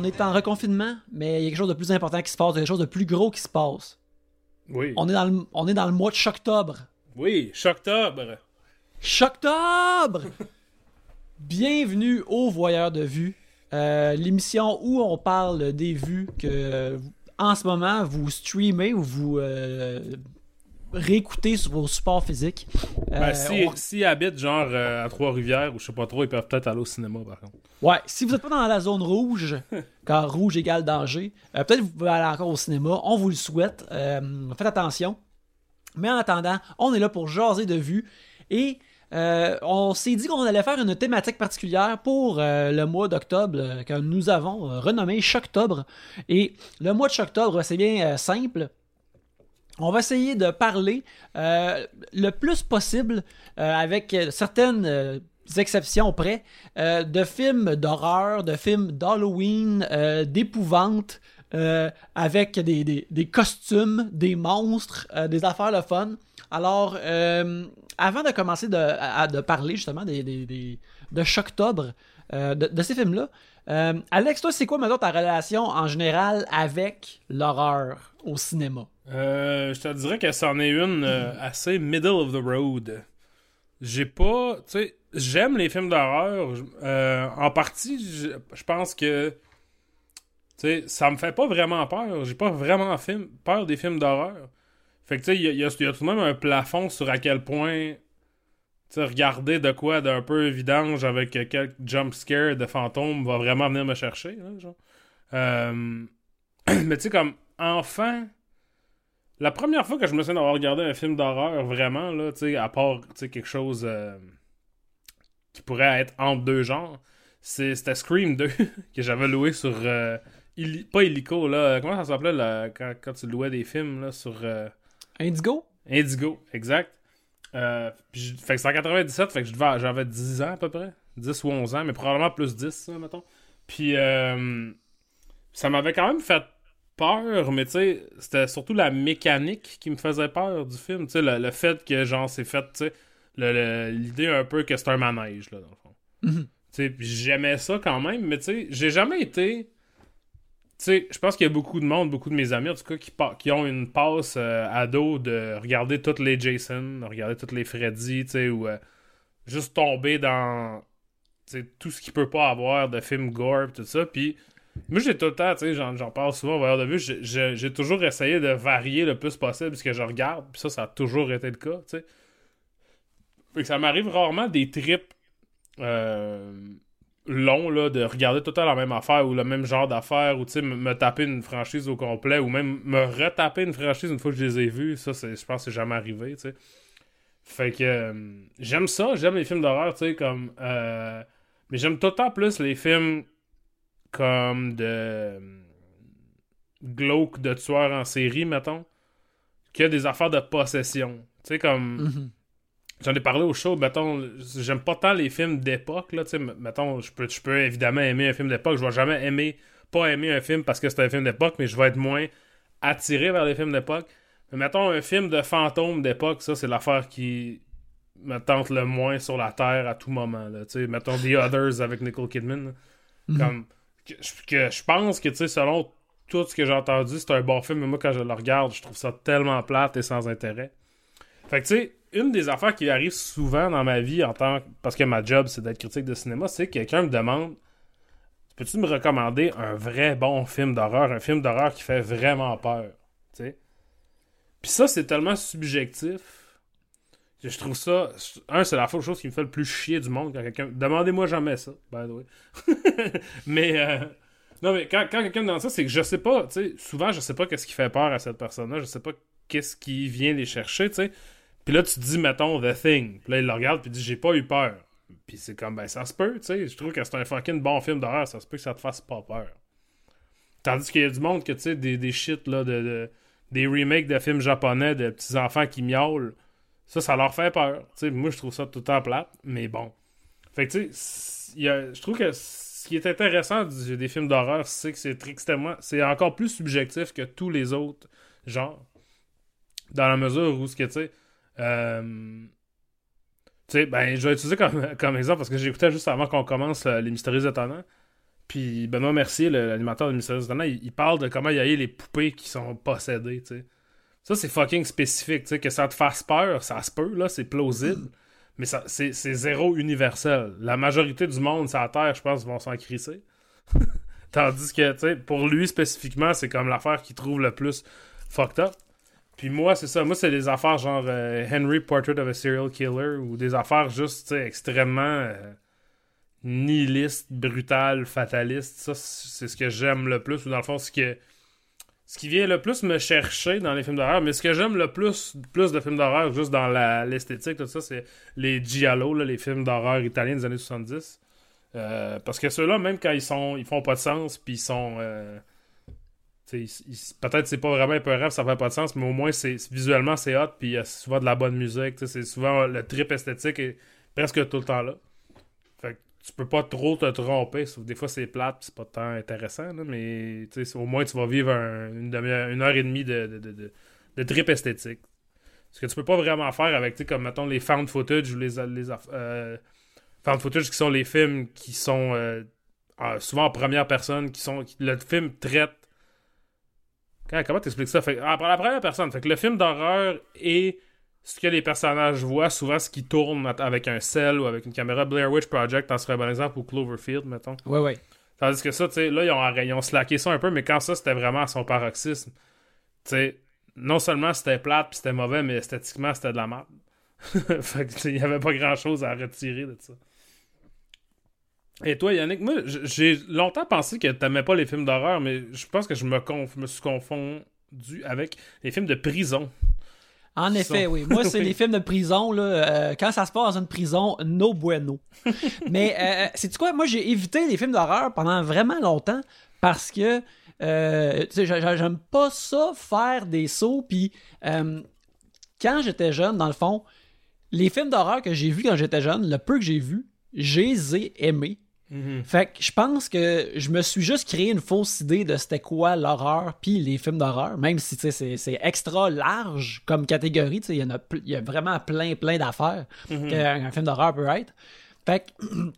on est en reconfinement, mais il y a quelque chose de plus important qui se passe, il y a quelque chose de plus gros qui se passe. Oui. On est dans le, on est dans le mois de Choctobre. Oui, Choctobre. Choctobre! Bienvenue au Voyeur de Vue, euh, l'émission où on parle des vues que euh, en ce moment vous streamez ou vous euh, réécoutez sur vos supports physiques. Ben, Euh, si, on- s'ils habitent genre euh, à Trois-Rivières ou je sais pas trop, ils peuvent peut-être aller au cinéma par contre. Ouais, si vous n'êtes pas dans la zone rouge, car rouge égale danger, euh, peut-être vous pouvez aller encore au cinéma. On vous le souhaite. Faites attention. Mais en attendant, on est là pour jaser de vue. Et euh, on s'est dit qu'on allait faire une thématique particulière pour euh, le mois d'octobre euh, que nous avons renommé Choctobre. Et le mois de Choctobre, c'est bien simple. On va essayer de parler euh, le plus possible euh, avec certaines euh, exceptions près de films d'horreur, de films d'Halloween, d'épouvante, avec des, costumes, des monstres, des affaires le fun. Alors, avant de commencer de, à- parler justement de Choctobre, de, de ces films-là, Alex, toi, c'est quoi maintenant ta relation en général avec l'horreur au cinéma? Euh, je te dirais que c'en est une euh, assez middle of the road. J'ai pas. Tu sais, j'aime les films d'horreur. Euh, en partie, je pense que. Tu sais, ça me fait pas vraiment peur. J'ai pas vraiment film, peur des films d'horreur. Fait que tu sais, il y y a- tout de même un plafond sur à quel point. Tu sais, regarder de quoi d'un peu vidange avec quelques jump scares de fantômes va vraiment venir me chercher. Euh, Mais tu sais, comme enfant. La première fois que je me souviens d'avoir regardé un film d'horreur, vraiment, là, tu sais, à part, quelque chose euh, qui pourrait être entre deux genres, c'est- c'était Scream 2, que j'avais loué sur, euh, pas Illico, là, comment ça s'appelait, là, quand, quand tu louais des films, là, sur euh, Indigo? Indigo, exact. Euh, puis fait que c'est en 97, fait que j'avais 10 ans à peu près, 10 ou 11 ans, mais probablement plus 10, ça, mettons. Puis euh, ça m'avait quand même fait peur, mais tu sais, c'était surtout la mécanique qui me faisait peur du film. Tu sais, le, le fait que, genre, c'est fait, tu sais, l'idée un peu que c'est un manège, là, dans le fond. Mhm. Tu sais, j'aimais ça quand même, mais tu sais, j'ai jamais été. Tu sais, je pense qu'il y a beaucoup de monde, beaucoup de mes amis, en tout cas, qui, ont une passe euh, ado de regarder toutes les Jason, de regarder toutes les Freddy, tu sais, ou euh, juste tomber dans tout ce qu'il peut pas avoir de films gore, tout ça. Puis moi, j'ai tout le temps, tu sais, j'en, parle souvent au voyeur de vue, j'ai, toujours essayé de varier le plus possible ce que je regarde, puis ça, ça a toujours été le cas, tu sais. Fait que ça m'arrive rarement des trips euh, longs, là, de regarder tout le temps la même affaire ou le même genre d'affaire, ou tu sais, me, taper une franchise au complet, ou même me retaper une franchise une fois que je les ai vus. Ça, je pense que c'est jamais arrivé, tu sais. Fait que euh, j'aime ça, j'aime les films d'horreur, tu sais, comme. euh, mais j'aime tout le temps plus les films comme de. euh, glauque de tueurs en série, mettons, que des affaires de possession. Tu sais, comme. Mhm. J'en ai parlé au show, mettons, j'aime pas tant les films d'époque, là, tu sais, mettons, je peux, je peux évidemment aimer un film d'époque, je vais jamais aimer, pas aimer un film parce que c'est un film d'époque, mais je vais être moins attiré vers les films d'époque. Mais mettons, un film de fantôme d'époque, ça, c'est l'affaire qui me tente le moins sur la Terre à tout moment, là, tu sais, mettons The Others avec Nicole Kidman, là. Mhm. comme, je- pense que, tu sais, selon tout ce que j'ai entendu, c'est un bon film, mais moi, quand je le regarde, je trouve ça tellement plate et sans intérêt. Fait que, tu sais, une des affaires qui arrive souvent dans ma vie en tant que... Parce que ma job, c'est d'être critique de cinéma, c'est que quelqu'un me demande Peux-tu me recommander un vrai bon film d'horreur, un film d'horreur qui fait vraiment peur Tu sais? Puis ça, c'est tellement subjectif je trouve ça. Un, c'est la chose qui me fait le plus chier du monde quand quelqu'un. Demandez-moi jamais ça, by the way. mais. euh, Non, mais quand, quand quelqu'un me demande ça, c'est que je sais pas, tu sais, souvent, je sais pas qu'est-ce qui fait peur à cette personne-là, je sais pas qu'est-ce qui vient les chercher, tu sais. Puis là, tu dis, mettons, The Thing. Puis là, il le regarde, puis dit, j'ai pas eu peur. Puis c'est comme, ben, ça se peut, tu sais. Je trouve que c'est un fucking bon film d'horreur, ça se peut que ça te fasse pas peur. Tandis qu'il y a du monde que, tu sais, des, des shit, là, de, de- des remakes de films japonais de petits-enfants qui miaulent, ça, ça leur fait peur. Moi, je trouve ça tout le temps plate, mais bon. Fait que, tu sais, je trouve que ce qui est intéressant des films d'horreur, c'est que c'est extrêmement. C'est encore plus subjectif que tous les autres genres. Dans la mesure où, ce que tu sais. euh, tu sais, ben, je vais utiliser comme, comme exemple parce que j'écoutais juste avant qu'on commence euh, Les Mystérieux Étonnants. Puis Benoît Mercier, l'animateur des Mystérieux Étonnants, il, il parle de comment il y a eu les poupées qui sont possédées, tu sais. Ça, c'est fucking spécifique, tu sais. Que ça te fasse peur, ça se peut, là, c'est plausible. Mais ça, c'est, c'est zéro universel. La majorité du monde sur la Terre, je pense, vont s'en crisser. Tandis que, tu sais, pour lui spécifiquement, c'est comme l'affaire qu'il trouve le plus fucked up. Puis moi, c'est ça. Moi, c'est des affaires genre euh, Henry Portrait of a Serial Killer ou des affaires juste, tu sais, extrêmement euh, nihilistes, brutales, fatalistes. Ça, c'est ce que j'aime le plus. Ou dans le fond, ce que ce qui vient le plus me chercher dans les films d'horreur, mais ce que j'aime le plus, plus de films d'horreur, juste dans l'esthétique, tout ça, c'est les giallo, les films d'horreur italiens des années 70. Euh, parce que ceux-là, même quand ils sont ils font pas de sens, puis ils sont. euh, Peut-être c'est pas vraiment épeurant, ça fait pas de sens, mais au moins c'est visuellement c'est hot, puis il y a souvent de la bonne musique. C'est souvent le trip esthétique est presque tout le temps là. Tu peux pas trop te tromper, sauf des fois c'est plate, c'est pas tant intéressant, là, mais au moins tu vas vivre un- une, une heure et demie de, de, de, de- trip esthétique. Ce que tu peux pas vraiment faire avec, comme mettons les found footage ou les, les euh, found footage qui sont les films qui sont euh, en- souvent en première personne, qui sont le film traite. Comment t'expliques ça? Fait, ah, la première personne. Fait que le film d'horreur est ce que les personnages voient, souvent ce qui tourne avec un cell ou avec une caméra. Blair Witch Project en serait un bon exemple, ou Cloverfield, mettons. Ouais, ouais. Tandis que ça, tu sais, là, ils ont, ils ont slacké ça un peu, mais quand ça, c'était vraiment à son paroxysme, tu sais, non seulement c'était plate puis c'était mauvais, mais esthétiquement, c'était de la merde. fait que, il y avait pas grand chose à retirer de ça. Et toi, Yannick, moi, j'ai longtemps pensé que t'aimais pas les films d'horreur, mais je pense que je me, conf- me suis confondu avec les films de prison. En effet, Sont- oui. Moi, c'est Oui. les films de prison, là, euh, quand ça se passe dans une prison, no bueno. Mais, euh, c'est quoi? Moi, j'ai évité les films d'horreur pendant vraiment longtemps parce que, euh, j'aime pas ça, faire des sauts. Puis, euh, quand j'étais jeune, dans le fond, les films d'horreur que j'ai vus quand j'étais jeune, le peu que j'ai vu, je les aimés. Fait que je pense que je me suis juste créé une fausse idée de c'était quoi l'horreur puis les films d'horreur, même si c'est c'est extra large comme catégorie, il y en a y a vraiment plein plein d'affaires qu'un un film d'horreur peut être. Fait que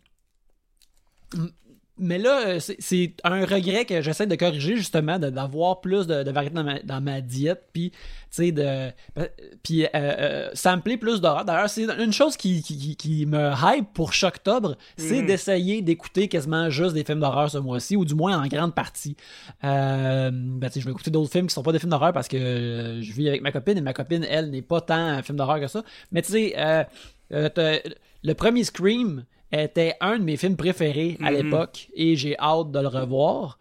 mais là, euh, c'est- un regret que j'essaie de corriger justement, d'avoir plus de, de variété dans ma, dans ma diète, puis tu sais de, euh, puis euh, euh, sampler plus d'horreur. D'ailleurs, c'est une chose qui, qui, me hype pour Choctobre, c'est Mhm. d'essayer d'écouter quasiment juste des films d'horreur ce mois-ci, ou du moins en grande partie. Euh, ben, tu sais, je vais écouter d'autres films qui sont pas des films d'horreur parce que euh, je vis avec ma copine et ma copine, elle, n'est pas tant un film d'horreur que ça. Mais tu sais, le premier Scream était un de mes films préférés à Mhm. l'époque et j'ai hâte de le revoir.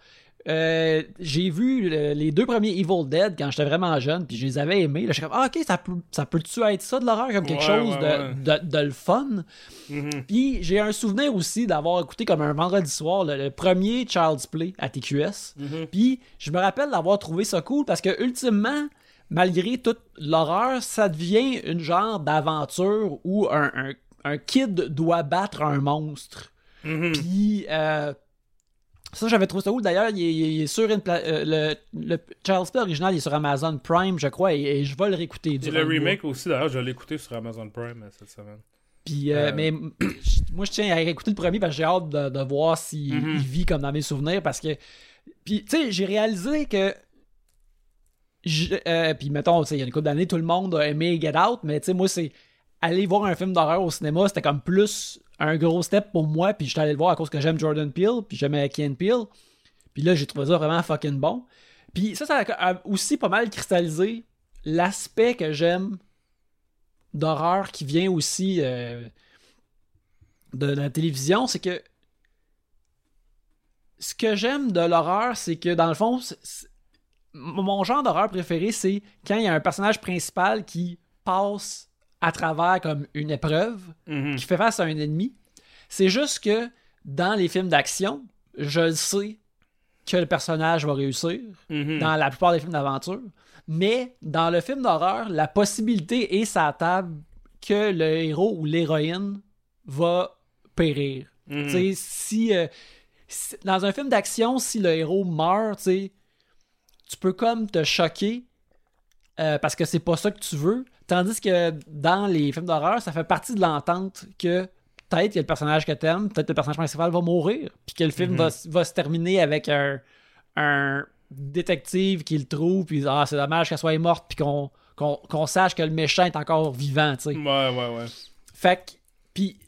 Euh, j'ai vu le- les deux premiers Evil Dead quand j'étais vraiment jeune, puis je les avais aimés. Là, je suis comme, ah, ok, ça peut, ça peut-tu être ça de l'horreur, comme quelque Ouais, chose ouais, de, ouais. de, de le fun? Mhm. Puis j'ai un souvenir aussi d'avoir écouté comme un vendredi soir le, le premier Child's Play à TQS. Mhm. Puis je me rappelle d'avoir trouvé ça cool parce que ultimement, malgré toute l'horreur, ça devient une genre d'aventure où un, un, un kid doit battre un monstre. Mhm. Puis euh, ça, j'avais trouvé ça cool. D'ailleurs, il, est- il est sur une euh, le, le Child's Play original, il est sur Amazon Prime, je crois, et, et je vais le réécouter. Et le remake aussi, d'ailleurs, je l'ai écouté sur Amazon Prime euh, cette semaine. Puis, euh, mais moi, je tiens à écouter le premier parce que j'ai hâte de, de voir s'il Mhm. vit comme dans mes souvenirs. Parce que, puis, tu sais, j'ai réalisé que. je- euh, puis, mettons, il y a une couple d'années, tout le monde a aimé Get Out, mais tu sais, moi, c'est. Aller voir un film d'horreur au cinéma, c'était comme plus un gros step pour moi. Puis, j'étais allé le voir à cause que j'aime Jordan Peele, puis j'aimais Ken Peele. Puis là, j'ai trouvé ça vraiment fucking bon. Puis, ça, ça a aussi pas mal cristallisé l'aspect que j'aime d'horreur qui vient aussi euh, de la télévision, c'est que ce que j'aime de l'horreur, c'est que dans le fond, mon genre d'horreur préféré, c'est quand il y a un personnage principal qui passe à travers comme une épreuve, Mhm. qui fait face à un ennemi. C'est juste que dans les films d'action, je le sais que le personnage va réussir Mhm. dans la plupart des films d'aventure. Mais dans le film d'horreur, la possibilité est sa table que le héros ou l'héroïne va périr. Tu sais, si, euh, si- dans un film d'action, si le héros meurt, tu peux comme te choquer, euh, parce que c'est pas ça que tu veux. Tandis que dans les films d'horreur, ça fait partie de l'entente que peut-être qu'il y a le personnage que t'aimes, peut-être le personnage principal va mourir, puis que le film Mhm. va, va se terminer avec un, un détective qui le trouve, puis ah, c'est dommage qu'elle soit morte, puis qu'on qu'on qu'on sache que le méchant est encore vivant, tu sais. Ouais, ouais, ouais. Fait que, puis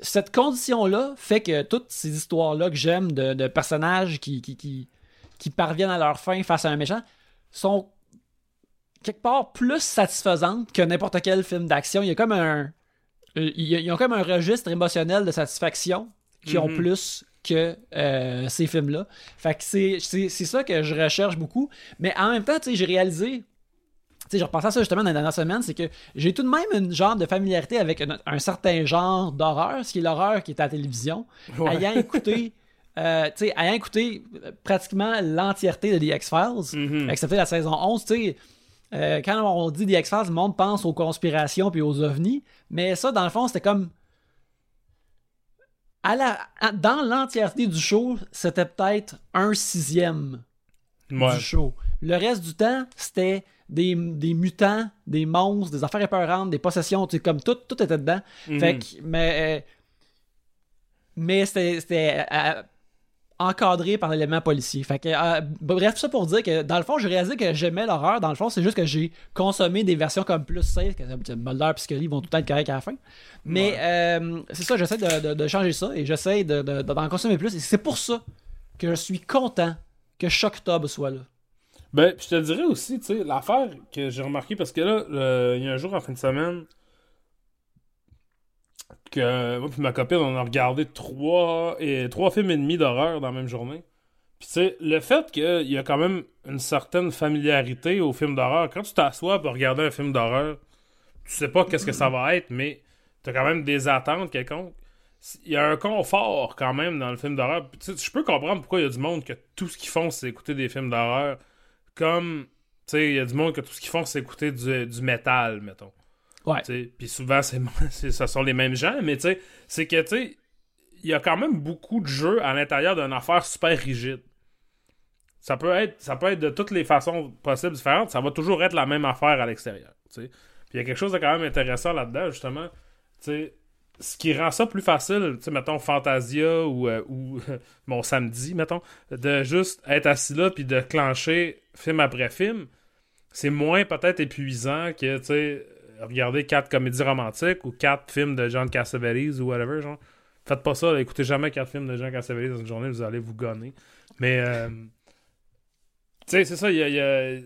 cette condition-là fait que toutes ces histoires-là que j'aime de, de personnages qui, qui, qui, qui parviennent à leur fin face à un méchant sont quelque part plus satisfaisantes que n'importe quel film d'action. Il y a comme un. euh, Ils ont comme un registre émotionnel de satisfaction qui ont Mhm. plus que euh, ces films-là. Fait que c'est ça que je recherche beaucoup. Mais en même temps, j'ai réalisé tu sais, je repensais à ça justement dans les dernières semaines, c'est que j'ai tout de même une genre de familiarité avec un, un certain genre d'horreur, ce qui est l'horreur qui est à la télévision. Ouais. Ayant écouté, euh, ayant écouté pratiquement l'entièreté de The X-Files, Mhm. excepté la saison 11, tu sais, euh, quand on dit The X-Files, le monde pense aux conspirations puis aux ovnis, mais ça, dans le fond, c'était comme... À la, à- dans l'entièreté du show, c'était peut-être un sixième Ouais. du show. Le reste du temps, c'était des, des mutants, des monstres, des affaires épeurantes, des possessions, tu sais, comme tout, tout était dedans. Mhm. Fait que, mais, euh, mais c'était, c'était euh, encadré par l'élément policier. Fait que, euh, bref, tout ça pour dire que dans le fond, j'ai réalisé que j'aimais l'horreur. Dans le fond, c'est juste que j'ai consommé des versions comme plus safe, que Mulder et Scully vont tout le temps être corrects à la fin. Mais euh, c'est ça, j'essaie de, de- de changer ça et j'essaie de, de- d'en consommer plus. Et c'est pour ça que je suis content que Shocktober soit là. Ben, je te dirais aussi, tu sais, l'affaire que j'ai remarqué, parce que là, euh, il y a un jour en fin de semaine, que moi puis ma copine, on a regardé trois, et, trois films et demi d'horreur dans la même journée. Puis tu sais, le fait qu'il y a quand même une certaine familiarité aux films d'horreur, quand tu t'assois pour regarder un film d'horreur, tu sais pas qu'est-ce que ça va être, mais t'as quand même des attentes quelconques. Il y a un confort quand même dans le film d'horreur. Je peux comprendre pourquoi il y a du monde que tout ce qu'ils font, c'est écouter des films d'horreur. Comme, tu sais, il y a du monde que tout ce qu'ils font, c'est écouter du, du métal, mettons. Ouais. Puis souvent, c'est, ce sont les mêmes gens, mais tu sais, c'est que, tu sais, il y a quand même beaucoup de jeux à l'intérieur d'une affaire super rigide. Ça peut être, ça peut être de toutes les façons possibles différentes, ça va toujours être la même affaire à l'extérieur. Puis il y a quelque chose de quand même intéressant là-dedans, justement. Sais, ce qui rend ça plus facile, tu sais, mettons, Fantasia ou, euh, ou mon samedi, mettons, de juste être assis là puis de clencher film après film, c'est moins peut-être épuisant que, tu sais, regarder quatre comédies romantiques ou quatre films de John Cassavetes ou whatever, genre. Faites pas ça, écoutez jamais quatre films de John Cassavetes dans une journée, vous allez vous gonner. Mais, euh, tu sais, c'est ça, il y a...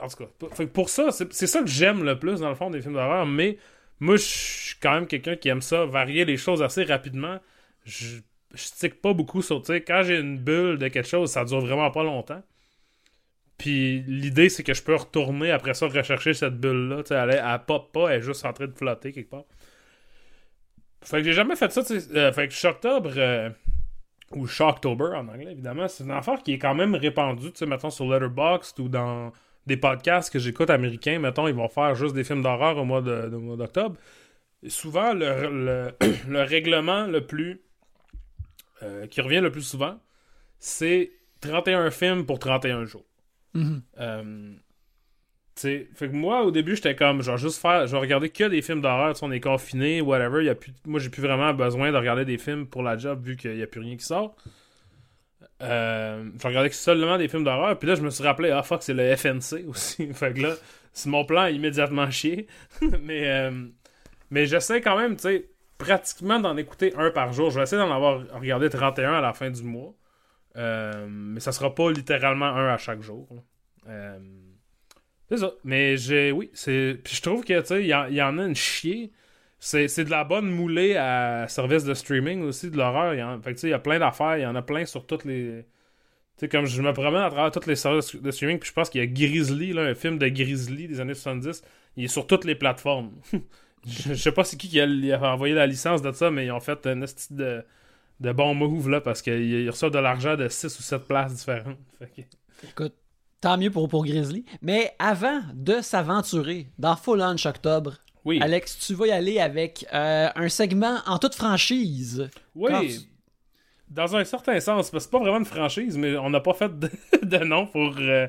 en tout cas, pour- ça, c'est ça que j'aime le plus, dans le fond, des films d'horreur, mais moi, je suis quand même quelqu'un qui aime ça, varier les choses assez rapidement. Je je stick pas beaucoup sur, tu sais, quand j'ai une bulle de quelque chose, ça dure vraiment pas longtemps. Puis l'idée, c'est que je peux retourner après ça, rechercher cette bulle-là. Elle, est- elle pop pas, elle est juste en train de flotter quelque part. Fait que j'ai jamais fait ça. Euh, fait que Shocktober, euh, ou Shocktober en anglais, évidemment, c'est une affaire qui est quand même répandue, tu sais, mettons, sur Letterboxd ou dans des podcasts que j'écoute américains, mettons, ils vont faire juste des films d'horreur au mois d'octobre. Souvent, le, le, le règlement le plus. euh, qui revient le plus souvent, c'est 31 films pour 31 jours. Mhm. Euh, fait que moi, au début, j'étais comme, vais juste faire, je vais regarder que des films d'horreur, on est confiné, whatever. Y a plus, moi, j'ai plus vraiment besoin de regarder des films pour la job vu qu'il n'y a plus rien qui sort. Euh, je regardais seulement des films d'horreur, puis là, je me suis rappelé, ah fuck, c'est le FNC aussi. fait que là, c'est mon plan immédiatement chier. mais euh, mais j'essaie quand même, tu sais, pratiquement d'en écouter un par jour. Je vais essayer d'en avoir regardé 31 à la fin du mois. Euh, mais ça sera pas littéralement un à chaque jour. Euh, c'est ça. Mais j'ai. Oui, c'est. Puis je trouve que, tu sais, il y, en- a une chier. C'est de la bonne moulée à service de streaming aussi, de l'horreur. En- Fait tu sais, il y a plein d'affaires. Il y en a plein sur toutes les. Tu sais, comme je me promène à travers tous les services de streaming, puis je pense qu'il y a Grizzly, là, un film de Grizzly des années 70. Il est sur toutes les plateformes. je, sais pas c'est qui qui a, envoyé la licence de ça, mais ils ont fait un esti de, de bon move, là, parce qu'ils ils reçoivent de l'argent de 6 ou 7 places différentes. Que- Écoute, tant mieux pour, pour Grizzly. Mais avant de s'aventurer dans Full Launch Octobre, Oui. Alex, tu vas y aller avec euh, un segment en toute franchise. Oui. Tu- Dans un certain sens, parce que c'est pas vraiment une franchise, mais on n'a pas fait de, de nom pour. euh,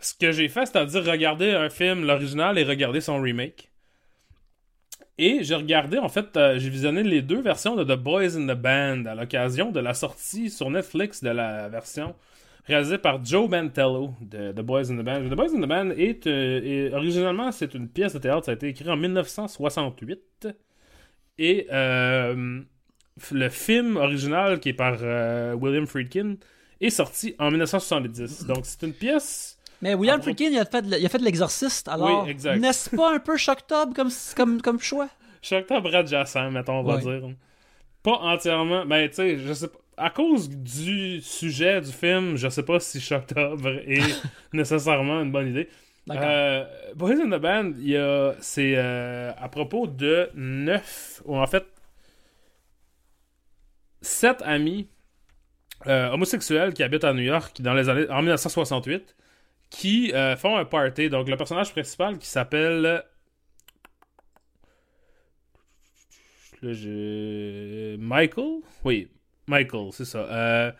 ce que j'ai fait, c'est-à-dire regarder un film, l'original, et regarder son remake. Et j'ai regardé, en fait, euh, j'ai visionné les deux versions de The Boys in the Band à l'occasion de la sortie sur Netflix de la version réalisée par Joe Mantello de The Boys in the Band. The Boys in the Band est, euh, originalement c'est une pièce de théâtre, ça a été écrit en 1968 et euh, le film original qui est par euh, William Friedkin est sorti en 1970. Donc c'est une pièce Mais William Ah, Friedkin, il a fait de, il a fait l'exorciste, alors Oui, exact. n'est-ce pas un peu Shocktob comme, comme, comme choix? Shocktober adjacent, mettons, on va dire. Pas entièrement. Ben, tu sais, je sais pas. À cause du sujet du film, je sais pas si Shocktober est nécessairement une bonne idée. D'accord. Euh, Boys in the Band, c'est euh, à propos de neuf, ou en fait, sept amis euh, homosexuels qui habitent à New York dans les années, en 1968 qui euh, font un party. Donc, le personnage principal qui s'appelle. Je- Michael? Oui, Michael, c'est ça. Euh,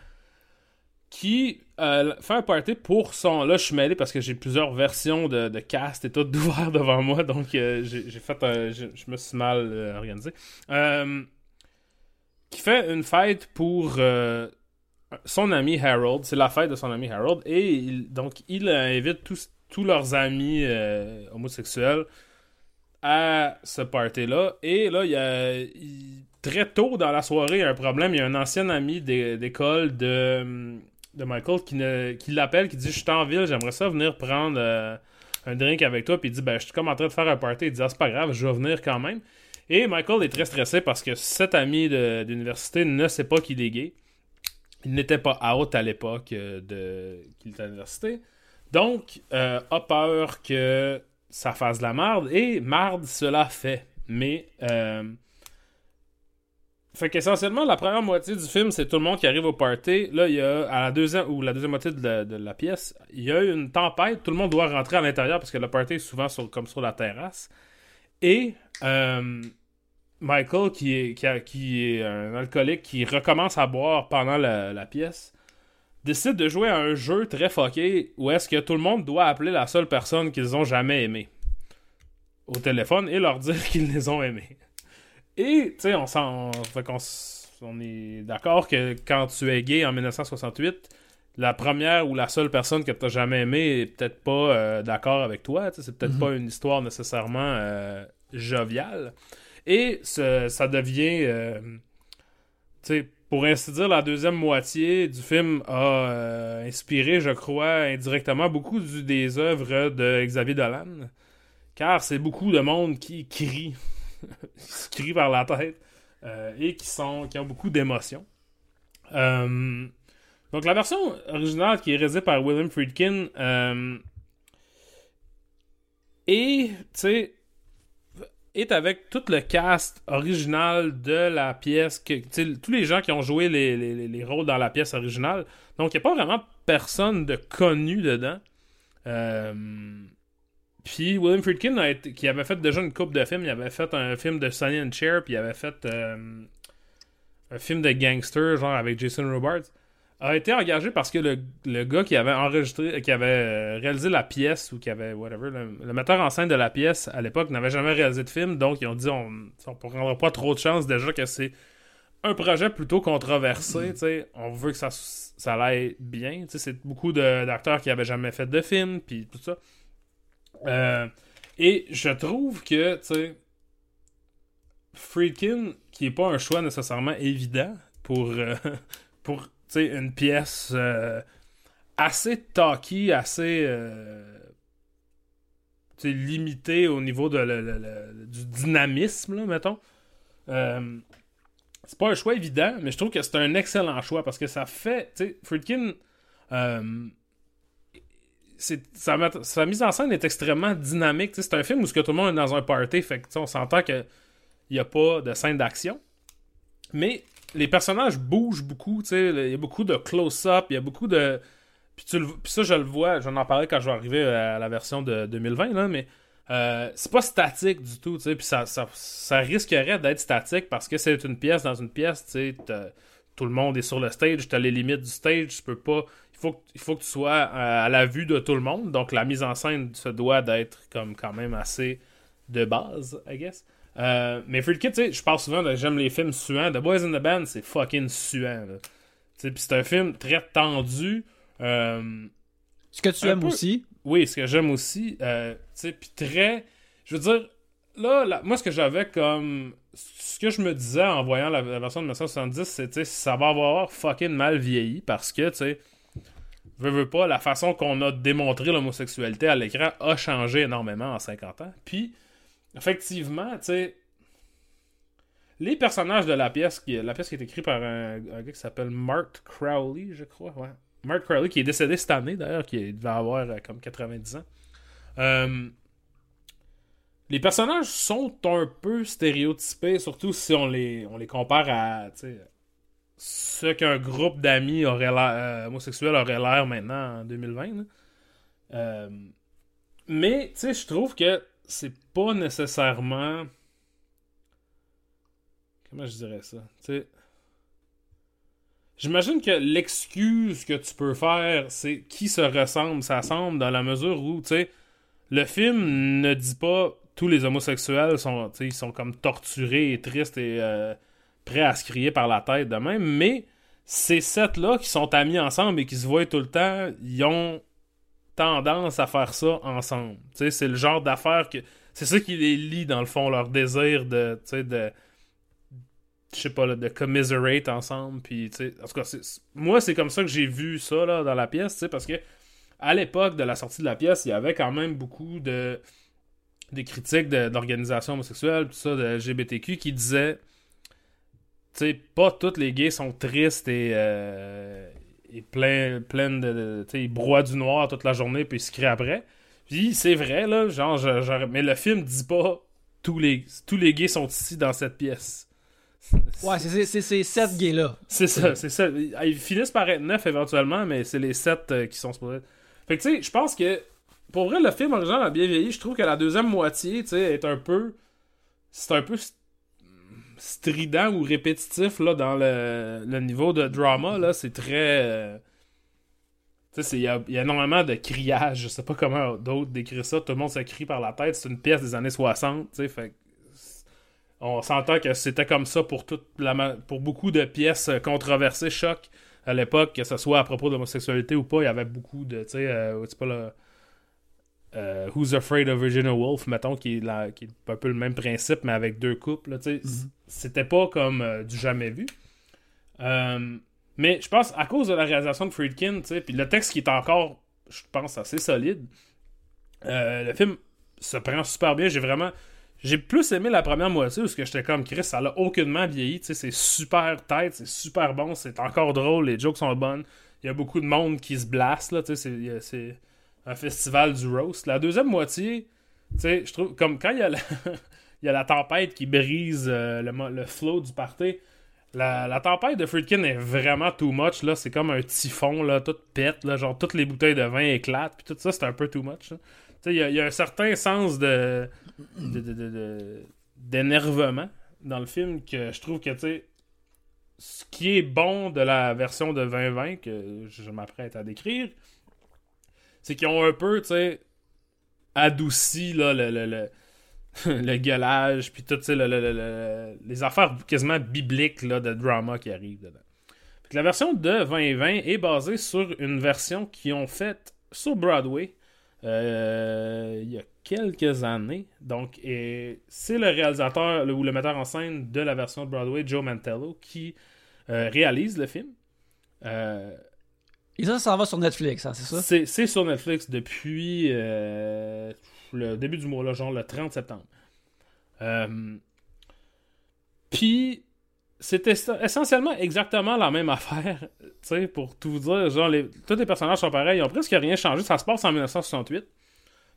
qui euh, fait un party pour son. Là, je suis mêlé parce que j'ai plusieurs versions de, de cast et tout d'ouvert devant moi, donc j'ai fait un. Je me suis mal organisé. Qui fait une fête pour son ami Harold. C'est la fête de son ami Harold. Et donc, il invite tous, tous leurs amis euh, homosexuels à ce party-là. Et là, il y a. très tôt dans la soirée, il y a un problème. Il y a un ancien ami d'é- d'école de, de Michael qui, qui l'appelle, qui dit Je suis en ville, j'aimerais ça venir prendre euh, un drink avec toi. Puis il dit Ben, je suis comme en train de faire un party. Il dit Ah, c'est pas grave, je vais venir quand même. Et Michael est très stressé parce que cet ami d'université ne sait pas qu'il est gay. Il n'était pas out à l'époque euh, de qu'il était à l'université. Donc, euh, a peur que ça fasse de la marde. Et marde, cela fait. Mais, euh, fait qu'essentiellement, la première moitié du film, c'est tout le monde qui arrive au party. Là, il y a, à la deuxième, ou la deuxième moitié de la, pièce, il y a une tempête. Tout le monde doit rentrer à l'intérieur parce que le party est souvent sur, comme sur la terrasse. Et, euh, Michael, qui est, qui, a- qui est un alcoolique, qui recommence à boire pendant la, la pièce, décide de jouer à un jeu très fucké où est-ce que tout le monde doit appeler la seule personne qu'ils ont jamais aimée au téléphone et leur dire qu'ils les ont aimés. Et, tu sais, on, on est d'accord que quand tu es gay en 1968, la première ou la seule personne que tu n'as jamais aimée est peut-être pas euh, d'accord avec toi. C'est peut-être Mhm. pas une histoire nécessairement euh, joviale. Et ça devient, euh, pour ainsi dire, la deuxième moitié du film a euh, inspiré, je crois, indirectement beaucoup des œuvres de Xavier Dolan. Car c'est beaucoup de monde qui crie, qui se crie par la tête euh, et qui, sont, qui ont beaucoup d'émotions. Euh, donc la version originale qui est réalisée par William Friedkin et, tu est avec tout le cast original de la pièce, que, tous les gens qui ont joué les, les- les- les rôles dans la pièce originale. Donc, il n'y a pas vraiment personne de connu dedans. Euh, puis, William Friedkin, qui avait fait déjà une coupe de films, il avait fait un film de Sonny and Cher, puis il avait fait euh, un film de gangster, genre avec Jason Robards a été engagé parce que le, le gars qui avait enregistré, qui avait euh, réalisé la pièce ou qui avait whatever, le, le metteur en scène de la pièce à l'époque n'avait jamais réalisé de film, donc ils ont dit on ne prendra pas trop de chance déjà que c'est un projet plutôt controversé, tu sais, on veut que ça, ça aille bien, c'est beaucoup d'acteurs qui avaient jamais fait de film, puis tout ça. Euh, et je trouve que, tu sais, Friedkin, qui est pas un choix nécessairement évident pour, euh, pour sais, une pièce euh, assez talky, assez euh, limitée au niveau de, le- le- du dynamisme, là, mettons. Euh, c'est pas un choix évident, mais je trouve que c'est un excellent choix parce que ça fait, tu Friedkin, sa, mise en scène est extrêmement dynamique. C'est un film où tout le monde est dans un party, fait que on s'entend que il n'y a pas de scène d'action. Mais les personnages bougent beaucoup, tu sais, il y a beaucoup de close-up, il y a beaucoup de... Puis, tu le- ça, je le vois, j'en en parlais quand je vais arriver à la version de 2020, là, mais euh, c'est pas statique du tout, tu sais, puis ça, ça, ça risquerait d'être statique parce que c'est une pièce dans une pièce, tu sais, tout le monde est sur le stage, t'as les limites du stage, tu peux pas... Il faut, que- il faut que tu sois euh, à la vue de tout le monde. Donc, la mise en scène se doit d'être comme quand même assez de base, I guess. Euh, mais Friedkin, tu sais, je parle souvent de j'aime les films suants. The Boys in the Band, c'est fucking suant. c'est un film très tendu. Euh, Ce que tu aimes peu. aussi. oui, ce que j'aime aussi, euh, tu sais, puis très. Je veux dire, là, là, moi, ce que j'avais comme. Ce que je me disais en voyant la, la version de 1970, c'est, ça va avoir fucking mal vieilli parce que, tu sais, veux, veux pas, la façon qu'on a démontré l'homosexualité à l'écran a changé énormément en 50 ans. Puis, effectivement, tu sais. Les personnages de la pièce, qui, la pièce qui est écrite par un, gars qui s'appelle Mark Crowley, je crois, ouais. Mark Crowley, qui est décédé cette année d'ailleurs, qui devait avoir euh, comme 90 ans. Euh, les personnages sont un peu stéréotypés, surtout si on les, on les compare à ce qu'un groupe d'amis euh, homosexuels aurait l'air maintenant en 2020. là. Euh, mais, tu sais, je trouve que c'est pas nécessairement. Comment je dirais ça? J'imagine que l'excuse que tu peux faire, c'est qui se ressemble, ça semble dans la mesure où, tu sais, le film ne dit pas tous les homosexuels sont, ils sont comme torturés et tristes et euh, prêts à se crier par la tête de même, mais ces sept-là qui sont amis ensemble et qui se voient tout le temps, ils ont tendance à faire ça ensemble. C'est le genre d'affaires que. C'est ça qui les lie, dans le fond, leur désir de. De. Je sais pas, là, de commiserate ensemble. Puis. En tout cas, moi, c'est comme ça que j'ai vu ça, dans la pièce, parce que. À l'époque de la sortie de la pièce, il y avait quand même beaucoup de. des critiques de- d'organisations homosexuelles, tout ça, de LGBTQ, qui disaient. Tu sais, pas tous les gays sont tristes et. euh, et plein, plein de. de- tu sais, ils broient du noir toute la journée puis ils se crient après. Puis c'est vrai, là, genre, je- je- mais le film dit pas tous les, tous les gays sont ici dans cette pièce. Ouais, c'est- c'est c'est ces sept gays-là. C'est ça, c'est ça. Ils finissent par être neuf éventuellement, mais c'est les sept euh, qui sont supposés. Fait que tu sais, je pense que pour vrai, le film original a bien vieilli. Je trouve que la deuxième moitié, tu sais, est un peu. C'est un peu strident ou répétitif là, dans le, le niveau de drama. là C'est très. euh, Tu sais, il y a, y a énormément de criage. Je sais pas comment d'autres décrire ça. Tout le monde se crie par la tête. C'est une pièce des années 60. Tu sais, fait on s'entend que c'était comme ça pour toute la pour beaucoup de pièces controversées, choc à l'époque, que ce soit à propos de l'homosexualité ou pas, il y avait beaucoup de, tu sais, euh, pas euh, Who's Afraid of Virginia Woolf, mettons, qui est, la- qui est un peu le même principe, mais avec deux couples, c- c'était pas comme euh, du jamais vu. Euh, mais je pense, à cause de la réalisation de Friedkin, puis le texte qui est encore, je pense, assez solide, le film se prend super bien, j'ai vraiment... J'ai plus aimé la première moitié parce que j'étais comme Chris, ça l'a aucunement vieilli, c'est super tête, c'est super bon, c'est encore drôle, les jokes sont bonnes. Il y a beaucoup de monde qui se blasse là, c'est un festival du roast. La deuxième moitié, tu sais, je trouve comme quand il y a la, y a la tempête qui brise euh, le, le flow du party. La, la tempête de Friedkin est vraiment too much là, c'est comme un typhon là, tout pète là, genre toutes les bouteilles de vin éclatent, puis tout ça c'est un peu too much. Tu sais, il y, y a un certain sens de- d'énervement dans le film que je trouve que, tu sais, ce qui est bon de la version de 2020 que je m'apprête à décrire, c'est qu'ils ont un peu, tu sais, adouci là, le, le, le, le gueulage, puis tout, le- le- le- le- les affaires quasiment bibliques là, de drama qui arrivent dedans. La version de 2020 est basée sur une version qu'ils ont faite sur Broadway euh, il y a quelques années. Donc, c'est le réalisateur ou le metteur en scène de la version de Broadway, Joe Mantello, qui euh, réalise le film. Euh, Et ça, ça va sur Netflix, hein, c'est ça? c'est sur Netflix depuis euh, le début du mois, là, genre le 30 septembre. Euh, Puis, c'était essentiellement exactement la même affaire. Tu sais, pour tout vous dire, genre, tous les personnages sont pareils. Ils ont presque rien changé. Ça se passe en 1968.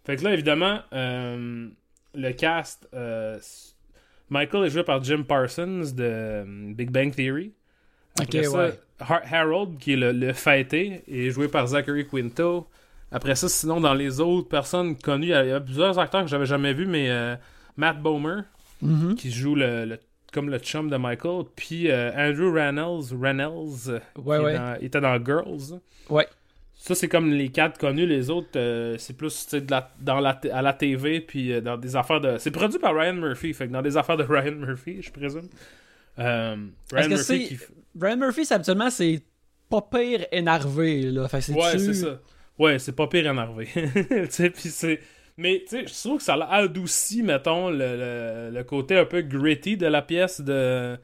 Fait que là, évidemment, euh, le cast. Michael est joué par Jim Parsons de Big Bang Theory. Après Ok, ça, ouais. Har- Harold, qui est le, le fêté, est joué par Zachary Quinto. Après ça, sinon, dans les autres personnes connues, il y a, plusieurs acteurs que j'avais jamais vus, mais euh, Matt Bomer, Mhm. qui joue le, le- comme le chum de Michael, puis euh, Andrew Reynolds, Reynolds euh, Ouais, qui ouais. dans- il était dans Girls. Ouais. Ça, c'est comme les quatre connus. Les autres, euh, c'est plus tu sais, de la, dans la, à la TV, puis euh, dans des affaires de. C'est produit par Ryan Murphy, fait que dans des affaires de Ryan Murphy, je présume. Euh, Ryan Murphy qui. Brian Murphy, c'est habituellement, c'est pas pire énervé, là. C'est Ouais, c'est ça. Ouais, c'est pas pire énervé. puis c'est. Mais tu sais, je trouve que ça l'a adouci, mettons, le, le, le côté un peu gritty de la pièce de.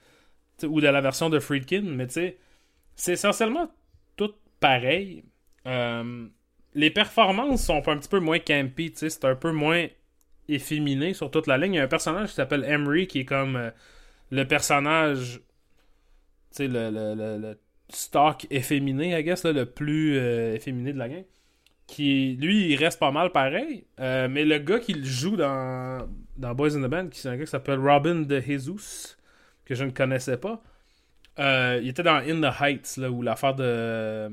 ou de la version de Friedkin. Mais tu sais, c'est essentiellement tout pareil. Euh, les performances sont un petit peu moins campy, tu sais, c'est un peu moins efféminé sur toute la ligne. Il y a un personnage qui s'appelle Emery qui est comme euh, le personnage, le, le, le, le stock efféminé, I guess, là, le plus euh, efféminé de la game. Qui, lui, il reste pas mal pareil. Euh, mais le gars qui le joue dans, dans Boys in the Band, qui c'est un gars qui s'appelle Robin de Jesus, que je ne connaissais pas. Euh, il était dans In the Heights, là, où l'affaire de euh,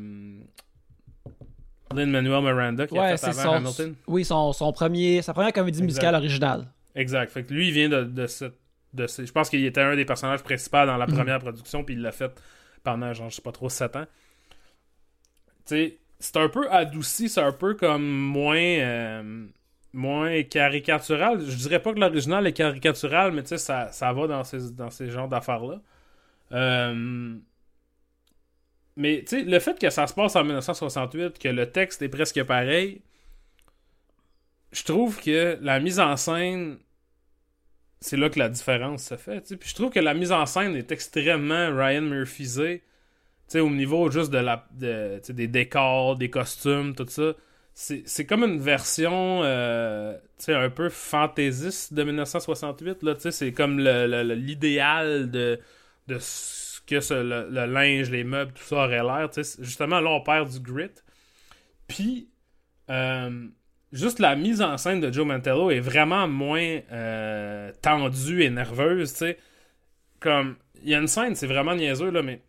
Lin-Manuel Miranda qui a Ouais, fait c'est avant son, Hamilton. oui, son, son premier, sa première comédie Exact. musicale originale. Exact. Fait que lui, il vient de, de cette. De je pense qu'il était un des personnages principaux dans la Mhm. première production, puis il l'a fait pendant, genre, je sais pas trop, 7 ans. Tu sais, c'est un peu adouci, c'est un peu comme moins. euh, moins caricatural. Je dirais pas que l'original est caricatural, mais tu sais, ça, ça va dans ces, dans ces genres d'affaires-là. Euh, Mais tu sais, le fait que ça se passe en 1968, que le texte est presque pareil, je trouve que la mise en scène, c'est là que la différence se fait. Puis je trouve que la mise en scène est extrêmement Ryan Murphyisée. Au niveau juste de la, des décors, des costumes, tout ça. C'est comme une version euh, un peu fantaisiste de 1968. Là, tu sais, c'est comme l'idéal de, de ce que le, le linge, les meubles, tout ça aurait l'air. Justement, là, on perd du grit. Puis, euh, juste la mise en scène de Joe Mantello est vraiment moins euh, tendue et nerveuse, tu sais. Comme, il y a une scène, c'est vraiment niaiseux, là, mais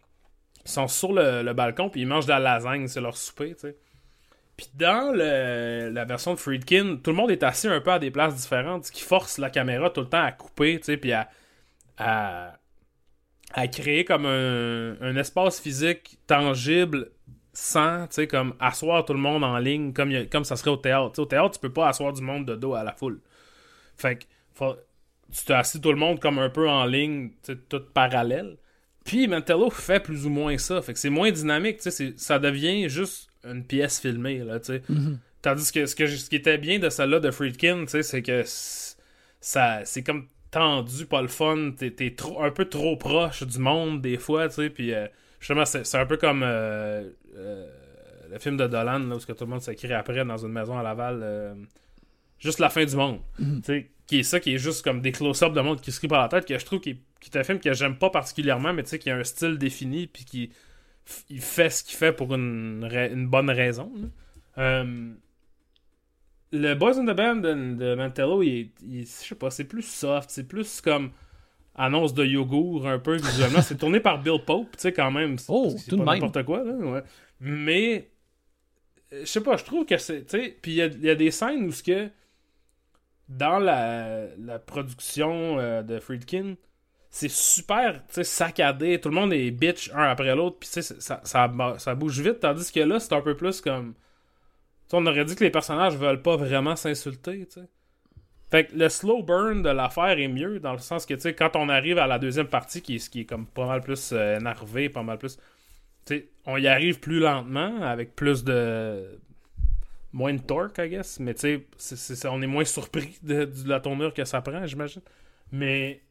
ils sont sur le, balcon, puis ils mangent de la lasagne, c'est leur souper, tu sais. Puis dans la version de Friedkin, tout le monde est assis un peu à des places différentes, ce qui force la caméra tout le temps à couper, tu sais, puis à, à, à créer comme un, un espace physique tangible sans, tu sais, comme asseoir tout le monde en ligne comme, a- comme ça serait au théâtre. Au théâtre, tu peux pas asseoir du monde de dos à la foule. Fait que faut- tu t'as assis tout le monde comme un peu en ligne, tout parallèle. Puis Mantello fait plus ou moins ça. Fait que c'est moins dynamique, tu sais, ça devient juste une pièce filmée, là, tu sais. Tandis que ce, que ce qui était bien de celle-là de Friedkin, tu sais, c'est que ça c'est comme tendu, pas le fun. T'es, trop, un peu trop proche du monde des fois, tu sais. Puis euh, justement, c'est, c'est un peu comme euh, euh, le film de Dolan, là, où ce que tout le monde s'écrit après dans une maison à Laval. euh, juste la fin du monde. Sais, qui est ça, qui est juste comme des close-up de monde qui se crie par la tête, que je trouve qui est, un film que j'aime pas particulièrement, mais qui a un style défini, puis qui il fait ce qu'il fait pour une, une bonne raison. Euh, le Boys in the Band de, de Mantello, il je sais pas, c'est plus soft, c'est plus comme annonce de yogourt un peu visuellement. c'est tourné par Bill Pope, tu sais, quand même. C'est- Oh, tout de même. n'importe quoi, là, ouais. Mais, euh, je sais pas, je trouve que c'est, puis il y a, y a des scènes où ce que, dans la, la production euh, de Friedkin, c'est super, saccadé. Tout le monde est bitch un après l'autre, puis ça, ça, ça bouge vite, tandis que là, c'est un peu plus comme... Tu sais, on aurait dit que les personnages veulent pas vraiment s'insulter, tu sais. Fait que le slow burn de l'affaire est mieux, dans le sens que, tu sais, quand on arrive à la deuxième partie, qui est, qui est comme pas mal plus euh, énervé, pas mal plus... Tu sais, on y arrive plus lentement, avec plus de... Moins de torque, I guess, mais tu sais, on est moins surpris de, de la tournure que ça prend, j'imagine. Mais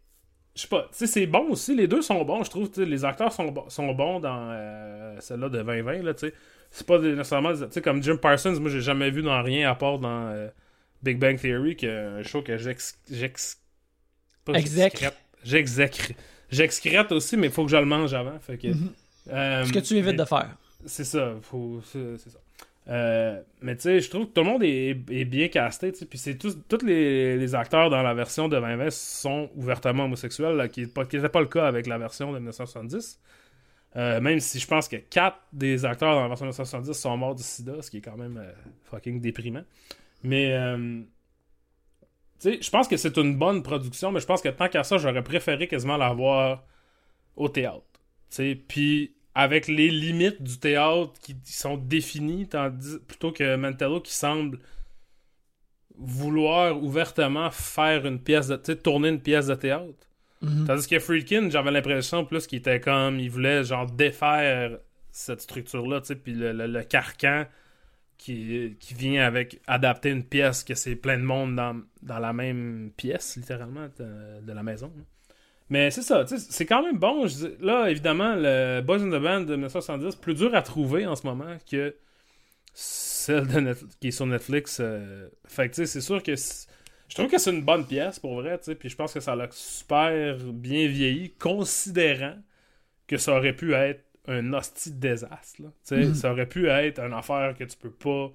je sais pas, tu sais, c'est bon aussi, les deux sont bons, je trouve, les acteurs sont, bo- sont bons dans euh, celle-là de 2020, là, tu sais. C'est pas nécessairement, tu sais, comme Jim Parsons, moi, j'ai jamais vu dans rien à part dans euh, Big Bang Theory, qui est un show que j'excrète. J'excrète aussi, mais il faut que je le mange avant, fait que... euh. Ce que tu évites mais- de faire. c'est ça, faut, c'est ça. Euh, mais tu sais, je trouve que tout le monde est, est bien casté, puis c'est tous, les, les acteurs dans la version de 2020 sont ouvertement homosexuels, là, qui n'était pas, le cas avec la version de 1970. Euh, même si je pense que 4 des acteurs dans la version de 1970 sont morts du sida, ce qui est quand même euh, fucking déprimant. Mais, euh, tu sais, je pense que c'est une bonne production, mais je pense que tant qu'à ça, j'aurais préféré quasiment la voir au théâtre. Puis avec les limites du théâtre qui, sont définies, tandis, plutôt que Mantello qui semble vouloir ouvertement faire une pièce de, tourner une pièce de théâtre. Mhm. Tandis que Friedkin, j'avais l'impression plus qu'il était comme, il voulait genre défaire cette structure-là, puis le, le- le carcan qui, qui vient avec adapter une pièce que c'est plein de monde dans, dans la même pièce, littéralement, de, de la maison. Mais c'est ça, c'est quand même bon. je dis- là, évidemment, le Boys in the Band de 1970, plus dur à trouver en ce moment que celle de qui est sur Netflix. euh, Fait que, tu sais, c'est sûr que je trouve que c'est une bonne pièce pour vrai, tu sais, puis je pense que ça l'a super bien vieilli, considérant que ça aurait pu être un hostie de désastre. là. Tu sais, Mhm. Ça aurait pu être une affaire que tu peux pas.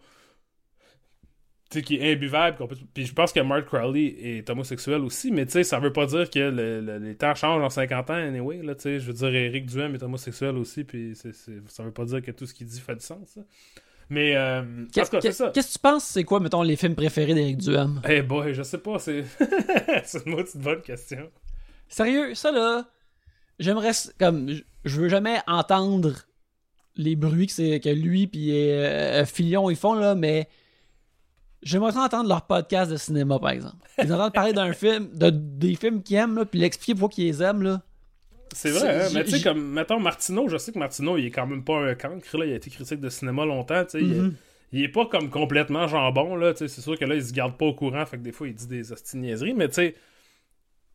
Tu sais, qui est imbuvable. peut- Puis je pense que Mark Crowley est homosexuel aussi, mais tu sais, ça veut pas dire que le- le- les temps changent en 50 ans, anyway. Là, je veux dire, Eric Duhem est homosexuel aussi, puis c'est- c'est- ça veut pas dire que tout ce qu'il dit fait du sens. ça. Mais, euh. Qu'est-ce que tu penses, c'est quoi, mettons, les films préférés d'Éric Duhem? Eh boy, je sais pas, c'est. c'est une maudite bonne question. Sérieux, ça là, j'aimerais comme je- veux jamais entendre les bruits que que lui puis euh, Fillon ils font là, mais j'aimerais ça entendre leur podcast de cinéma par exemple. Ils entendent parler d'un film, de des films qu'ils aiment là, puis l'expliquer pourquoi qu'ils les aiment là. C'est vrai, hein, mais tu sais, comme, mettons, Martineau, je sais que Martineau, il est quand même pas un cancre, là, il a été critique de cinéma longtemps, tu sais, il est- Mhm. il, est pas comme complètement jambon, là, tu sais, c'est sûr que là, il se garde pas au courant, fait que des fois, il dit des hosties de niaiseries, mais tu sais,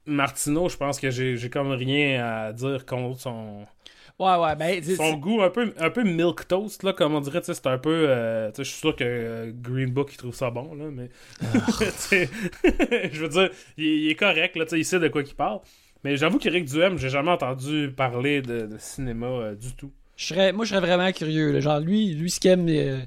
Martineau, je pense que j'ai j'ai comme rien à dire contre son, Ouais ouais, ben son goût un peu, un peu milk toast, là, comme on dirait, tu sais, c'est un peu, euh, tu sais, je suis sûr que euh, Green Book, il trouve ça bon, là, mais, sais, je veux dire, il, il est correct, là, tu sais, il sait de quoi il parle, mais j'avoue qu'Éric Duhem, j'ai jamais entendu parler de, de cinéma euh, du tout. je serais moi je serais vraiment curieux là. genre lui lui ce qu'il aime euh,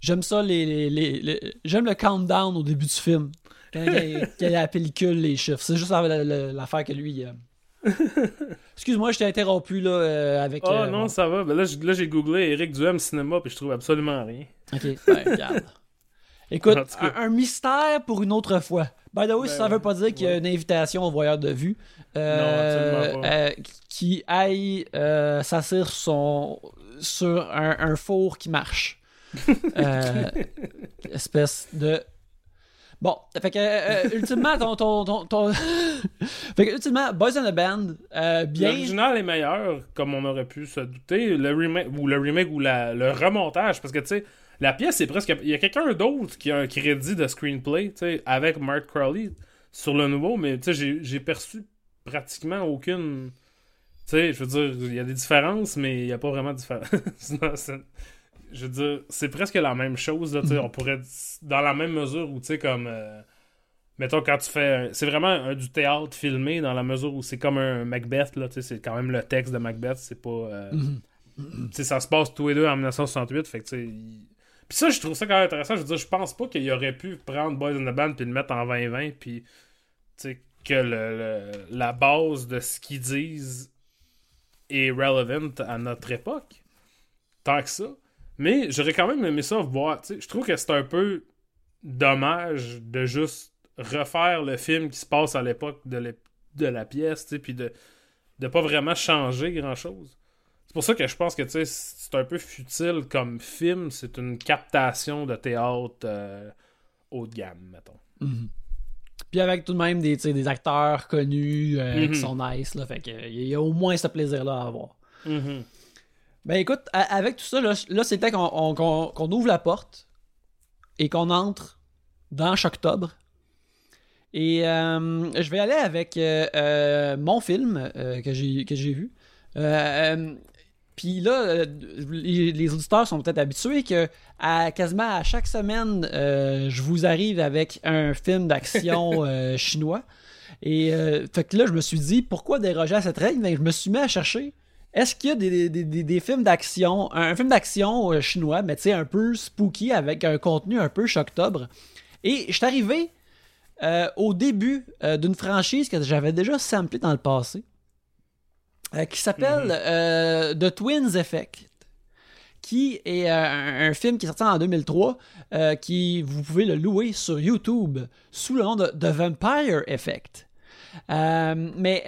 j'aime ça les, les, les- les- j'aime le countdown au début du film. Quand il y a- quand il y a la pellicule, les chiffres. C'est juste la- la- la- l'affaire que lui il aime. Excuse-moi, je t'ai interrompu là euh, avec. Oh euh, non, ça va. Ben là, j'ai- googlé Eric Duhem cinéma, puis je trouve absolument rien. Ok, ben, regarde. Écoute, un, un mystère pour une autre fois. By the way, Ben ça veut pas dire qu'il y a ouais. une invitation au voyeur de vue euh, Non, absolument pas. euh, qui aille s'asseoir sur, son, sur un, un four qui marche. Espèce de. Bon, fait que, euh, ultimement, ton. ton, ton, fait que, ultimement, Boys in the Band, euh, bien. L'original est meilleur, comme on aurait pu se douter. Le remake, ou le remake, ou la- le remontage, parce que, tu sais, la pièce, c'est presque... Il y a quelqu'un d'autre qui a un crédit de screenplay, tu sais, avec Mark Crowley sur le nouveau, mais, tu sais, j'ai- j'ai perçu pratiquement aucune... Tu sais, je veux dire, il y a des différences, mais il n'y a pas vraiment de différence. Je veux dire, c'est presque la même chose, là, tu sais, on pourrait... Dans la même mesure où, tu sais, comme... euh, Mettons, quand tu fais. C'est vraiment un- du théâtre filmé dans la mesure où c'est comme un Macbeth, là, tu sais, c'est quand même le texte de Macbeth, c'est pas. euh, Mhm. tu sais, ça se passe tous les deux en 1968, fait que, tu sais. Puis ça, je trouve ça quand même intéressant. Je veux dire, je pense pas qu'il aurait pu prendre Boys in the Band puis le mettre en 2020, puis. Tu sais, que le, le- la base de ce qu'ils disent est relevant à notre époque. Tant que ça. Mais j'aurais quand même aimé ça voir. tu sais, Je trouve que c'est un peu dommage de juste refaire le film qui se passe à l'époque de, de la pièce, puis de de pas vraiment changer grand chose. C'est pour ça que je pense que c'est un peu futile comme film, c'est une captation de théâtre euh, haut de gamme, mettons. Mhm. Puis avec tout de même des, des acteurs connus euh, Mhm. qui sont nice, là, fait que il y a au moins ce plaisir-là à avoir. Mhm. Ben écoute, avec tout ça, là, là c'est le temps qu'on on- qu'on- qu'on ouvre la porte et qu'on entre dans Choctobre. Et euh, je vais aller avec euh, euh, mon film que j'ai vu. Puis là, les, les auditeurs sont peut-être habitués que à quasiment à chaque semaine, je vous arrive avec un film d'action chinois. Et euh, fait que là, je me suis dit, pourquoi déroger à cette règle? Ben, je me suis mis à chercher est-ce qu'il y a des, des- des- des films d'action, un film d'action euh, chinois, mais tu sais, un peu spooky, avec un contenu un peu choctobre? Et je suis arrivé euh, au début euh, d'une franchise que j'avais déjà samplé dans le passé, euh, qui s'appelle euh, The Twins Effect, qui est un, un film qui est sorti en 2003, euh, qui vous pouvez le louer sur YouTube sous le nom de The Vampire Effect. Mais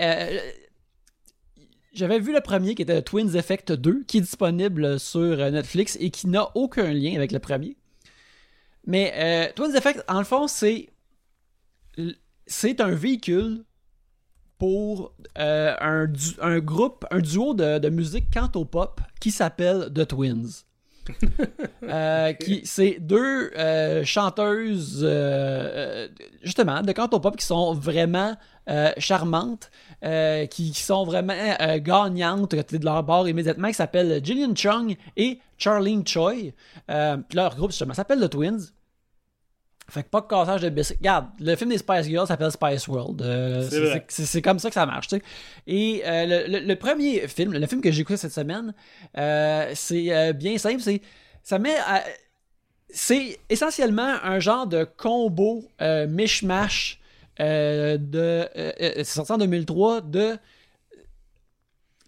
j'avais vu le premier qui était Twins Effect 2, qui est disponible sur euh, Netflix et qui n'a aucun lien avec le premier. Mais euh, Twins Effect, en le fond, c'est c'est un véhicule pour euh, un, groupe, un duo de, de musique canto-pop qui s'appelle The Twins. Euh, qui c'est deux euh, chanteuses euh, justement de canto-pop qui sont vraiment charmantes qui, qui sont vraiment gagnantes de leur bord immédiatement qui s'appellent Jillian Chung et Charlene Choi. Leur groupe justement s'appelle The Twins fait que pas de cassage de biscuits. Regarde, le film des Spice Girls s'appelle Spice World. Euh, C'est comme ça que ça marche, tu sais. Et euh, le, le- le premier film, le film que j'ai écouté cette semaine, euh, c'est bien simple. C'est ça met, à- c'est essentiellement un genre de combo mishmash de, c'est sorti en 2003 de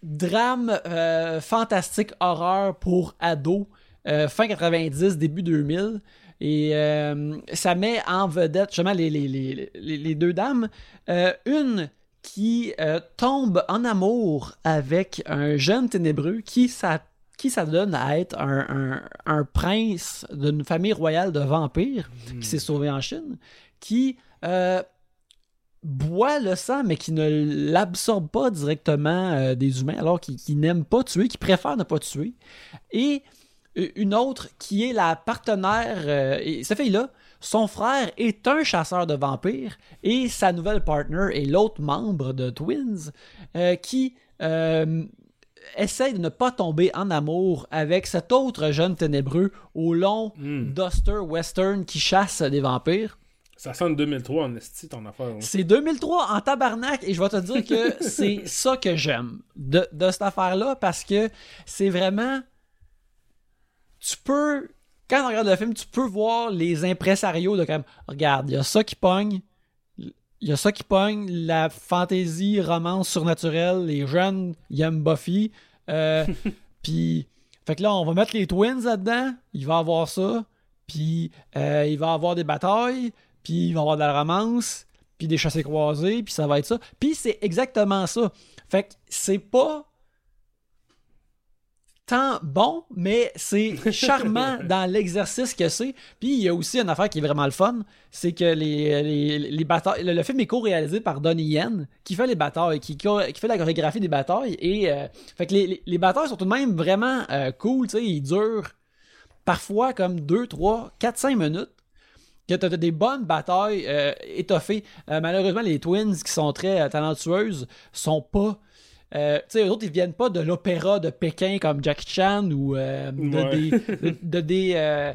drame fantastique horreur pour ados fin 90 début 2000 et euh, ça met en vedette justement les, les, les, les- les deux dames Euh, une qui euh, tombe en amour avec un jeune ténébreux qui s'a- qui s'adonne à être un, un- un prince d'une famille royale de vampires qui s'est sauvé en Chine qui boit le sang, mais qui ne l'absorbe pas directement euh, des humains, alors qu'il n'aime pas tuer, qui préfère ne pas tuer. Et une autre qui est la partenaire, euh, et cette fille-là, son frère est un chasseur de vampires, et sa nouvelle partner est l'autre membre de Twins, euh, qui euh, essaye de ne pas tomber en amour avec cet autre jeune ténébreux au long Hmm. duster western qui chasse des vampires. Ça sonne 2003 en esti, ton affaire. hein. C'est 2003 en tabarnak et je vais te dire que c'est ça que j'aime de, de cette affaire-là parce que c'est vraiment. Tu peux. Quand on regarde le film, tu peux voir les impresarios de comme. Regarde, il y a ça qui pogne. Il y a ça qui pogne. La fantaisie, romance surnaturelle. Les jeunes, ils aiment Buffy. Euh, Puis. Fait que là, on va mettre les twins là-dedans. Il va avoir ça. Puis euh, il va avoir des batailles. Puis il va avoir de la romance. Puis des chassés croisés. Puis ça va être ça. Puis c'est exactement ça. Fait que c'est pas tant bon, mais c'est charmant dans l'exercice que c'est. Puis il y a aussi une affaire qui est vraiment le fun, c'est que les, les, les batailles, le, le film est co-réalisé par Donnie Yen, qui fait les batailles, qui, qui fait la chorégraphie des batailles. Et euh, fait que les, les, les batailles sont tout de même vraiment euh, cool, tu sais, ils durent parfois comme 2, 3, 4, 5 minutes. Que t'as t'as des bonnes batailles euh, étoffées. Euh, malheureusement, les Twins, qui sont très euh, talentueuses, sont pas euh, tu sais, eux autres, ils viennent pas de l'opéra de Pékin comme Jackie Chan ou euh, de, Ouais. des, de, de des euh,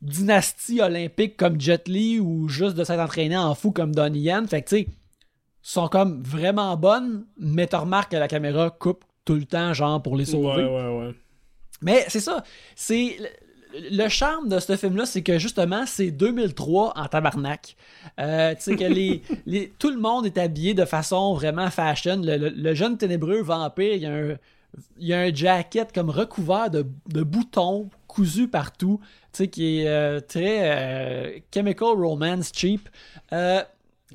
dynasties olympiques comme Jet Li ou juste de s'être entraîné en fou comme Donnie Yen. Fait que, tu sais, sont comme vraiment bonnes, mais tu remarques que la caméra coupe tout le temps, genre, pour les sauver. Ouais, ouais, ouais. Mais c'est ça. C'est le, charme de ce film-là, c'est que justement, c'est 2003 en tabarnak. Euh, tu sais que les, les- tout le monde est habillé de façon vraiment fashion. Le, le- le jeune ténébreux vampire, il y a un, il y a un jacket comme recouvert de, de boutons cousus partout, tu sais, qui est euh, très euh, chemical romance cheap. Euh,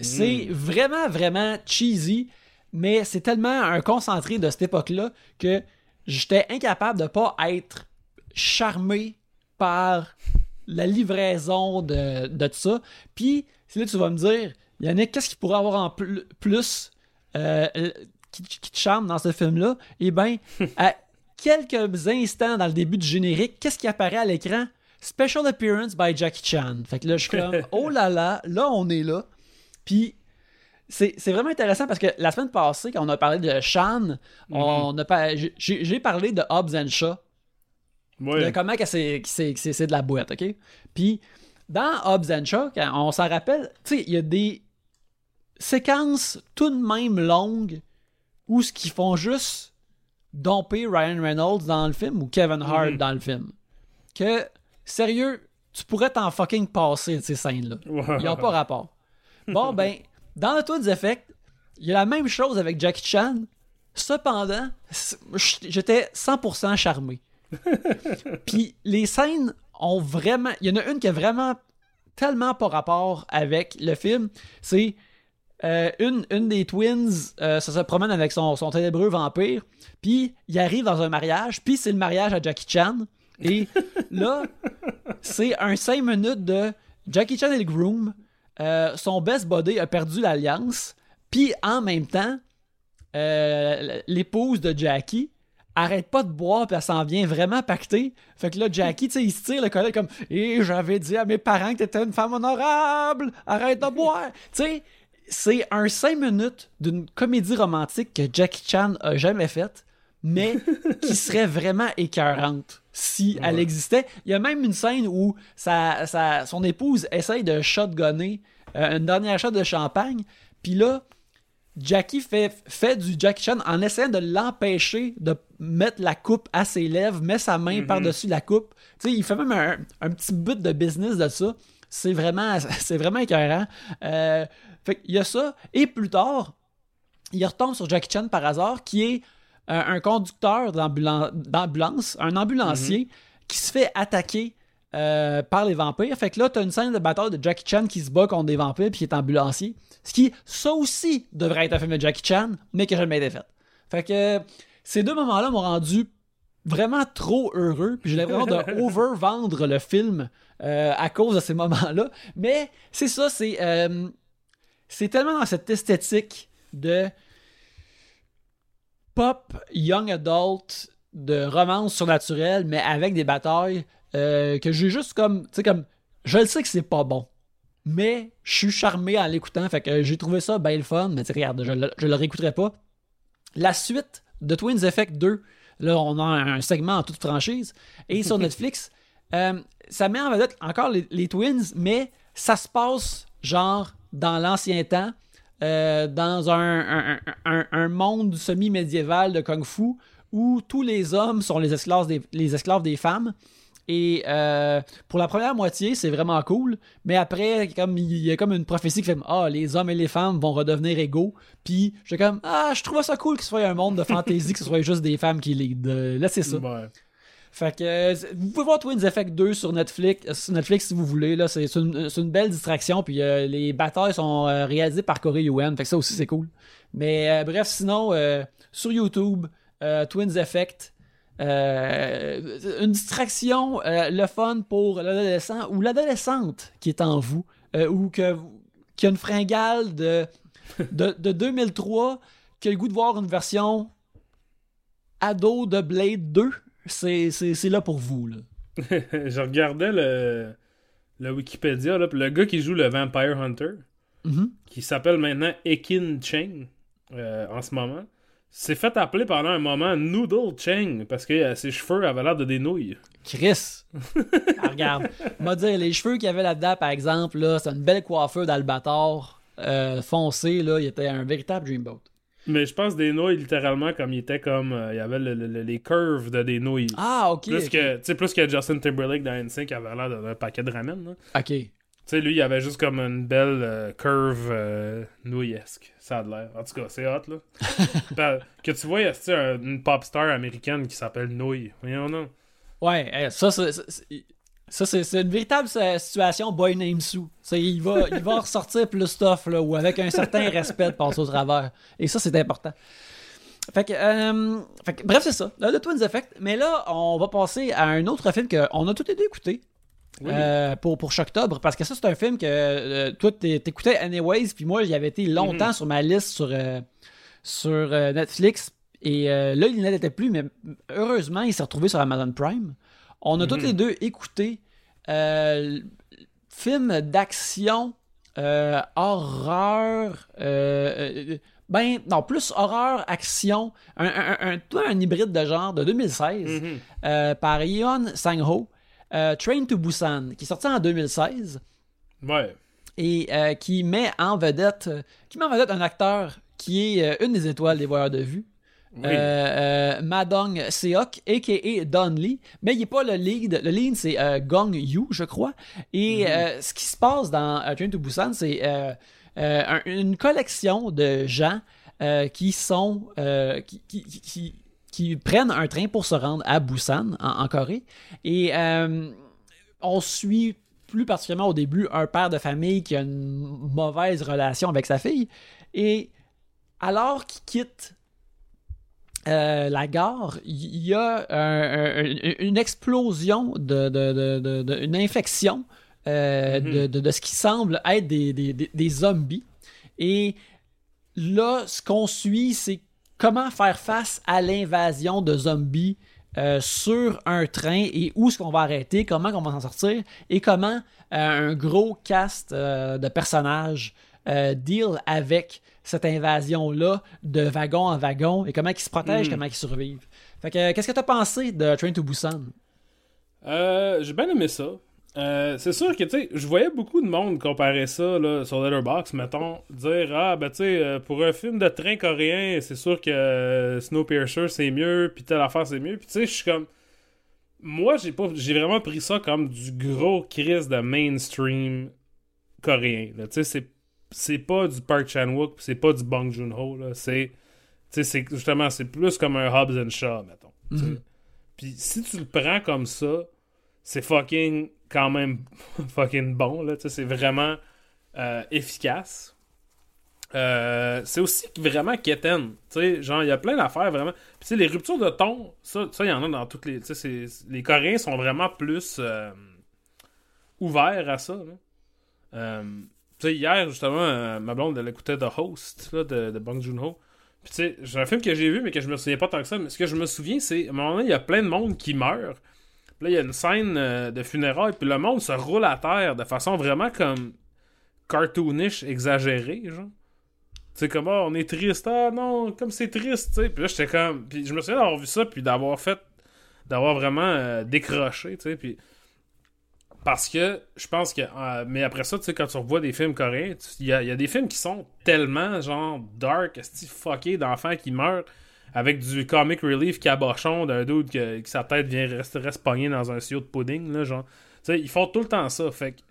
C'est vraiment, vraiment cheesy, mais c'est tellement un concentré de cette époque-là que j'étais incapable de pas être charmé par la livraison de, de ça. Puis, c'est là tu vas me dire, Yannick, qu'est-ce qu'il pourrait avoir en pl- plus euh, qui, qui te charme dans ce film-là? Eh bien, à quelques instants dans le début du générique, qu'est-ce qui apparaît à l'écran? Special Appearance by Jackie Chan. Fait que là, je suis comme, oh là là, là, on est là. Puis, c'est vraiment intéressant parce que la semaine passée, quand on a parlé de Chan, on a pas- j'ai j'ai parlé de Hobbs and Shaw de comment c'est de la boîte, OK? Puis, dans Hobbs and Shaw, quand on s'en rappelle, tu sais, il y a des séquences tout de même longues où ce qu'ils font juste domper Ryan Reynolds dans le film ou Kevin Hart Mhm. dans le film. Que, sérieux, tu pourrais t'en fucking passer de ces scènes-là. Ils n'ont pas rapport. Bon, ben, dans le Twins Effect, il y a la même chose avec Jackie Chan. Cependant, j'étais 100% charmé. Puis les scènes ont vraiment. Il y en a une qui a vraiment tellement pas rapport avec le film. C'est euh, une, une des twins, euh, ça se promène avec son, son ténébreux vampire, puis il arrive dans un mariage, puis c'est le mariage à Jackie Chan. Et là, c'est un 5 minutes de Jackie Chan et le groom. euh, son best buddy a perdu l'alliance, puis en même temps, euh, l'épouse de Jackie arrête pas de boire puis elle s'en vient vraiment pactée. Fait que là, Jackie, tu sais, il se tire le collet comme « Et j'avais dit à mes parents que t'étais une femme honorable! Arrête de boire! » Tu sais, c'est un 5 minutes d'une comédie romantique que Jackie Chan a jamais faite, mais qui serait vraiment écœurante si elle existait. Il y a même une scène où sa, sa- son épouse essaye de shotgunner euh, une dernière shot de champagne, puis là, Jackie fait, fait du Jackie Chan en essayant de l'empêcher de mettre la coupe à ses lèvres, met sa main par-dessus la coupe. Tu sais, il fait même un, un petit bout de business de ça. C'est vraiment, c'est vraiment écœurant. Euh, fait qu'il y a ça. Et plus tard, il retombe sur Jackie Chan par hasard, qui est euh, un conducteur d'ambulan- d'ambulance, un ambulancier, qui se fait attaquer euh, par les vampires. Fait que là, t'as une scène de bataille de Jackie Chan qui se bat contre des vampires puis qui est ambulancier. Ce qui, ça aussi, devrait être un film de Jackie Chan, mais qui n'a jamais été fait. Fait que ces deux moments-là m'ont rendu vraiment trop heureux. Puis j'ai l'impression de over-vendre le film euh, à cause de ces moments-là. Mais c'est ça, c'est euh, c'est tellement dans cette esthétique de pop young adult de romance surnaturelle, mais avec des batailles euh, que j'ai juste comme, tu sais, comme, je le sais que c'est pas bon, mais je suis charmé en l'écoutant, fait que j'ai trouvé ça bien le fun, mais tu regarde, je, le- je le réécouterai pas. La suite de Twins Effect 2, là, on a un segment en toute franchise, et sur Netflix, euh, ça met en vedette encore les, les Twins, mais ça se passe genre dans l'ancien temps, euh, dans un, un- un- un monde semi-médiéval de Kung Fu où tous les hommes sont les esclaves des, les esclaves des femmes. Et euh, pour la première moitié, c'est vraiment cool. Mais après, comme il y a comme une prophétie qui fait Ah, les hommes et les femmes vont redevenir égaux. Puis j'ai comme Ah, je trouve ça cool que ce soit un monde de fantasy, que ce soit juste des femmes qui lead. Euh, Là, c'est ça. Ouais. Fait que euh, vous pouvez voir Twins Effect 2 sur Netflix, sur Netflix si vous voulez. Là, c'est une, belle distraction. Puis euh, les batailles sont réalisées par Corey Yuen. Fait que ça aussi c'est cool. Mais euh, bref, sinon sur YouTube, Twins Effect. Euh, une distraction, euh, le fun pour l'adolescent ou l'adolescente qui est en vous, euh, ou que, qui a une fringale de, de, de 2003, qui a le goût de voir une version ado de Blade 2 c'est, là pour vous. Là. je regardais le, le Wikipédia, là, le gars qui joue le Vampire Hunter, Mhm. qui s'appelle maintenant Ekin Cheng en ce moment, s'est fait appeler pendant un moment Noodle Cheng parce que euh, ses cheveux avaient l'air de des nouilles. Chris! Ah, regarde, m'a dire, les cheveux qu'il y avait là-dedans, par exemple, là, c'est une belle coiffure d'Albator euh, foncé, là, il était un véritable dreamboat. Mais je pense des nouilles littéralement comme il était comme euh, il y avait le- le- le- les curves de des nouilles. Ah, ok. plus ok. que tu sais plus que Justin Timberlake dans NSYNC qui avait l'air d'un paquet de ramen. là. Ok. Tu sais lui il avait juste comme une belle euh, curve euh, nouillesque. Ça a l'air. En tout cas, c'est hot là. Que tu vois, il y a une pop star américaine qui s'appelle Nouille. Voyons non. Ouais, eh, ça, c'est, ça, c'est, une véritable situation Boy Named Sue. Il, va, ressortir plus stuff, là, ou avec un certain respect de passer au travers. Et ça, c'est important. Fait que, euh, bref, c'est ça. Le Twins Effect. Mais là, on va passer à un autre film qu'on a tous les deux écouté. Oui. euh, pour, pour Choctobre, parce que ça, c'est un film que euh, toi, t'é- t'écoutais anyways, puis moi, il avait été longtemps Mhm. sur ma liste sur, euh, sur euh, Netflix, et là, il n'était plus, mais heureusement, il s'est retrouvé sur Amazon Prime. On a Mhm. tous les deux écouté film d'action, horreur, ben, non, plus horreur, action, un, un, un, hybride de genre de 2016 Mhm. par Yeon Sang-ho, euh, Train to Busan, qui est sorti en 2016 Ouais. et euh, qui met en vedette euh, qui met en vedette un acteur qui est une des étoiles des voyeurs de vue. Oui. Madong Seok, a.k.a. Don Lee, mais il n'est pas le lead. Le lead, c'est Gong Yu, je crois. Et euh, ce qui se passe dans Train to Busan, c'est un- une collection de gens euh, qui sont euh, qui, qui- qui- qui- prennent un train pour se rendre à Busan, en, en Corée. Et euh, on suit plus particulièrement au début, un père de famille qui a une mauvaise relation avec sa fille. Et alors qu'il quitte euh, la gare, il y a un- un- une explosion de, de- de- de- de- une infection euh, Mhm. de, ce qui semble être des- des zombies. Et là, ce qu'on suit, c'est comment faire face à l'invasion de zombies euh, sur un train et où est-ce qu'on va arrêter, comment on va s'en sortir et comment euh, un gros cast euh, de personnages deal avec cette invasion-là de wagon en wagon et comment ils se protègent, Mm. comment ils survivent. Fait que, qu'est-ce que t'as pensé de Train to Busan? J'ai bien aimé ça. Euh, c'est sûr que, tu sais, je voyais beaucoup de monde comparer ça là, sur Letterboxd, mettons, dire Ah, ben, tu sais, euh, pour un film de train coréen, c'est sûr que euh, Snowpiercer c'est mieux, puis telle affaire c'est mieux. Puis, tu sais, je suis comme. Moi, j'ai pas j'ai vraiment pris ça comme du gros crise de mainstream coréen. là. Tu sais, c'est c'est pas du Park Chan-wook, c'est pas du Bong Joon-ho, là. C'est. Tu sais, c'est justement, c'est plus comme un Hobbs and Shaw, mettons. Mhm. Puis si tu le prends comme ça, c'est fucking quand même fucking bon, là. C'est vraiment euh, efficace. Euh, c'est aussi vraiment quétaine. Genre, il y a plein d'affaires vraiment. Puis les ruptures de ton, ça, il y en a dans toutes les. C'est- les Coréens sont vraiment plus euh, ouverts à ça, hier, justement, ma blonde, elle écoutait The Host, de, Bong Joon-ho. Puis j'ai un film que j'ai vu, mais que je me souviens pas tant que ça. Mais ce que je me souviens, c'est, à un moment donné, il y a plein de monde qui meurt. Puis là, il y a une scène euh, de funérailles, puis le monde se roule à terre de façon vraiment comme cartoonish, exagérée, genre. Tu sais, comme, Ah, on est triste, ah non, comme c'est triste, tu sais. Puis là, j'étais comme. Puis je me souviens d'avoir vu ça, puis d'avoir fait. d'avoir vraiment euh, décroché, tu sais. Puis. Parce que je pense que. euh, mais après ça, tu sais, quand tu revois des films coréens, il y a, des films qui sont tellement, genre, dark, fucké d'enfants qui meurent avec du comic relief cabochon d'un dude que, sa tête vient rester reste pognée dans un sillot de pudding, là, genre. Tu sais, ils font tout le temps ça. Fait que.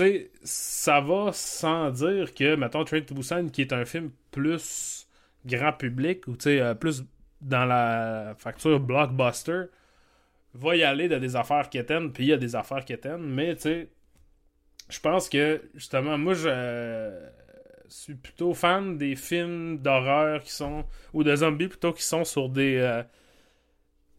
euh, ça va sans dire que, mettons, Train to Busan, qui est un film plus grand public, ou euh, plus dans la facture blockbuster, va y aller de des affaires quétaines, puis il y a des affaires quétaines, mais tu sais, je pense que, justement, moi, je suis plutôt fan des films d'horreur qui sont, ou de zombies plutôt, qui sont sur des... euh,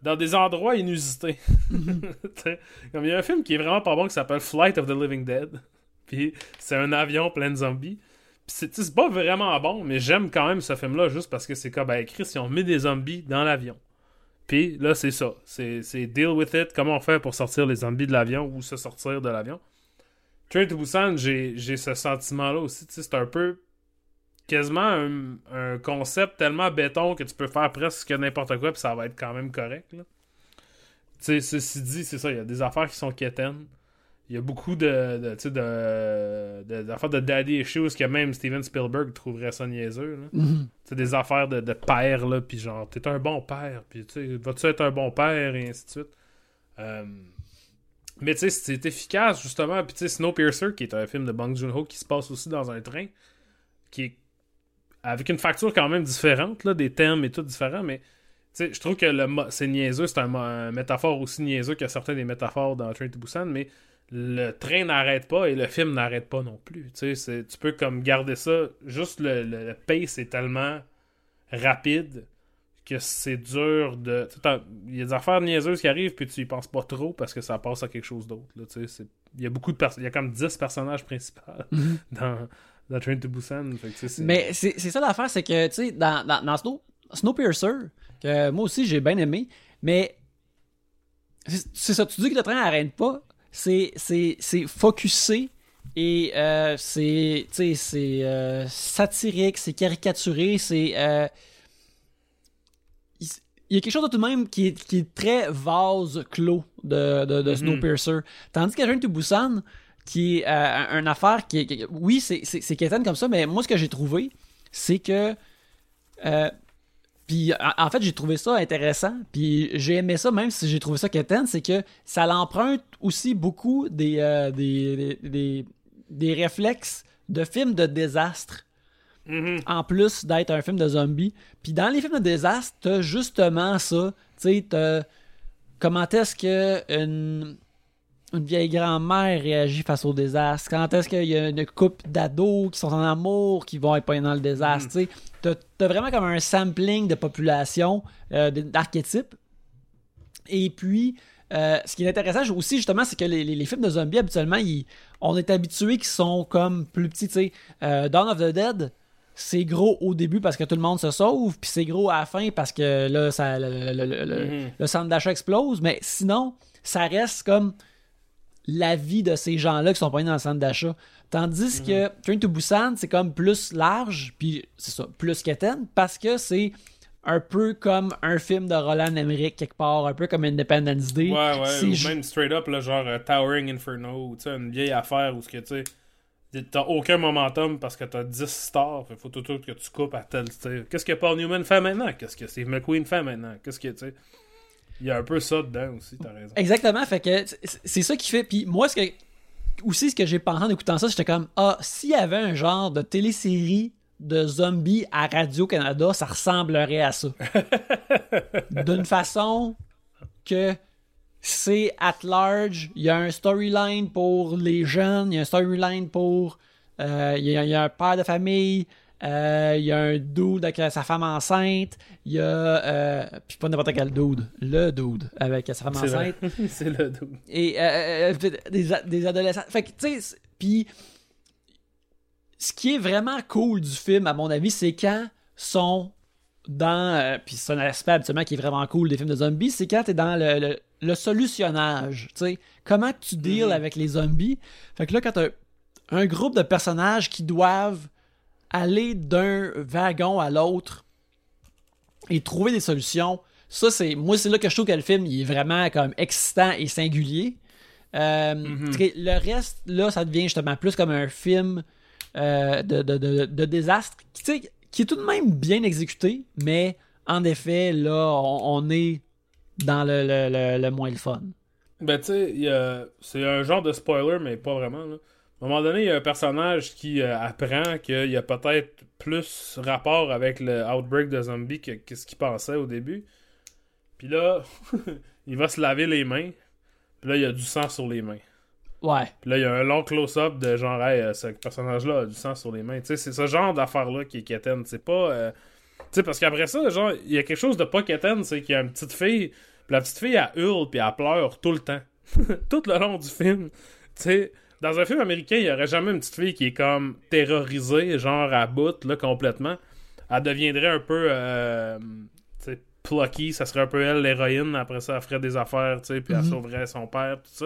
dans des endroits inusités. Comme il y a un film qui est vraiment pas bon qui s'appelle Flight of the Living Dead. Puis c'est un avion plein de zombies. Puis c'est pas vraiment bon, mais j'aime quand même ce film-là juste parce que c'est comme, ben, Chris, ils ont mis des zombies dans l'avion. Puis là, c'est ça. C'est c'est deal with it. Comment on fait pour sortir les zombies de l'avion ou se sortir de l'avion. Train to Busan, j'ai ce sentiment-là aussi. C'est un peu quasiment un, un concept tellement béton que tu peux faire presque n'importe quoi puis ça va être quand même correct. Là. Tu sais, ceci dit, c'est ça. Il y a des affaires qui sont quétaines. Il y a beaucoup de, de, de, de- d'affaires de daddy issues que même Steven Spielberg trouverait ça niaiseux. Là. Mhm. C'est des affaires de, de père, là, puis genre, t'es un bon père, puis vas-tu être un bon père, et ainsi de suite. Euh, Mais tu sais, c'est efficace, justement, puis tu sais, Snowpiercer, qui est un film de Bong Joon-ho, qui se passe aussi dans un train, qui est avec une facture quand même différente, là, des thèmes et tout différents, mais tu sais, je trouve que le c'est niaiseux, c'est un, métaphore aussi niaiseux que certains des métaphores dans Train to Busan, mais le train n'arrête pas et le film n'arrête pas non plus. Tu peux comme garder ça, juste le, le pace est tellement rapide que c'est dur de. Il y a des affaires niaiseuses qui arrivent, puis tu y penses pas trop parce que ça passe à quelque chose d'autre. Il y a beaucoup de personnes. Il y a comme 10 personnages principaux dans, dans Train to Busan. Fait que, Mais c'est ça l'affaire, c'est que, tu sais, dans, dans, dans Snow, Snowpiercer, que moi aussi j'ai bien aimé, mais c'est ça, tu dis que le train n'arrête pas, c'est focusé et euh, c'est tu sais, c'est euh, satirique, c'est caricaturé, c'est. euh, il y a quelque chose de tout de même qui est, qui est très vase clos de, de, de Snowpiercer. Tandis que Busan, qui est euh, une affaire qui est. qui- oui, c'est quétaine comme ça, mais moi, ce que j'ai trouvé, c'est que. euh, puis en, en fait, j'ai trouvé ça intéressant. Puis j'ai aimé ça, même si j'ai trouvé ça quétaine, c'est que ça l'emprunte aussi beaucoup des, euh, des, des, des- des réflexes de films de désastre Mhm. en plus d'être un film de zombies. Puis dans les films de désastre, t'as justement ça. Tu sais, t'as- comment est-ce que une, une vieille grand-mère réagit face au désastre? Quand est-ce qu'il y a une couple d'ados qui sont en amour qui vont être pas dans le désastre? tu sais? T'as t'as vraiment comme un sampling de population, euh, d'archétypes. Et puis, euh, ce qui est intéressant aussi, justement, c'est que les, les- les films de zombies, habituellement, ils- on est habitué qu'ils sont comme plus petits. tu sais. Euh, Dawn of the Dead, c'est gros au début parce que tout le monde se sauve, puis c'est gros à la fin parce que là, ça, le, le- le- le- Mhm. le centre d'achat explose. Mais sinon, ça reste comme la vie de ces gens-là qui sont pas dans le centre d'achat. Tandis que Train to Busan, c'est comme plus large, puis c'est ça, plus qu'Étienne, parce que c'est un peu comme un film de Roland Emmerich quelque part, un peu comme Independence Day. Ouais, ouais, C'est ou ju- même straight up, là, genre euh, Towering Inferno, ou une vieille affaire où ce que, tu sais, t'as aucun momentum parce que t'as 10 stars, fait faut tout, tout que tu coupes à tel. Qu'est-ce que Paul Newman fait maintenant? Qu'est-ce que Steve McQueen fait maintenant? Qu'est-ce que, sais, il y a un peu ça dedans aussi, t'as raison. Exactement, fait que c'est- ça qui fait. Puis moi, ce que aussi ce que j'ai pensé en écoutant ça, j'étais comme ah, s'il y avait un genre de télésérie de zombies à Radio Canada, ça ressemblerait à ça. D'une façon que c'est at large, il y a un storyline pour les jeunes, il y a un storyline pour euh, il y, a- il y a un père de famille, euh, il y a un dude avec sa femme enceinte, il y a euh, puis pas n'importe quel dude, le dude avec sa femme enceinte c'est le dos. et des, des adolescents. Fait que, tu sais, puis ce qui est vraiment cool du film, à mon avis, c'est quand sont dans. puis c'est un aspect habituellement qui est vraiment cool des films de zombies, c'est quand t'es dans le, le, le solutionnage. Tu sais, comment tu deals Mhm. avec les zombies. Fait que là, quand t'as un groupe de personnages qui doivent aller d'un wagon à l'autre et trouver des solutions. Ça, c'est. Moi, c'est là que je trouve que le film il est vraiment comme excitant et singulier. Euh, Mhm. Le reste, là, ça devient justement plus comme un film euh, de, de, de, de désastre qui, qui est tout de même bien exécuté, mais en effet, là, on, on est dans le, le, le, le moins le fun. Ben, tu sais, c'est un genre de spoiler, mais pas vraiment. Là. À un moment donné, il y a un personnage qui euh, apprend qu'il y a peut-être plus rapport avec le outbreak de zombies que, que ce qu'il pensait au début. Puis là, il va se laver les mains. Puis là, il y a du sang sur les mains. Ouais. Puis là, il y a un long close-up de genre, hey, euh, ce personnage-là a du sang sur les mains. Tu sais, c'est ce genre d'affaire-là qui est quétaine. C'est pas. euh, sais, parce qu'après ça, genre, il y a quelque chose de pas quétaine, c'est qu'il y a une petite fille. Puis la petite fille, elle hurle, puis elle pleure tout le temps. tout le long du film. Tu sais, dans un film américain, il y aurait jamais une petite fille qui est comme terrorisée, genre à bout, là, complètement. Elle deviendrait un peu. euh, tu sais, plucky, ça serait un peu elle l'héroïne. Après ça, elle ferait des affaires, tu sais, puis elle Mhm. sauverait son père, tout ça.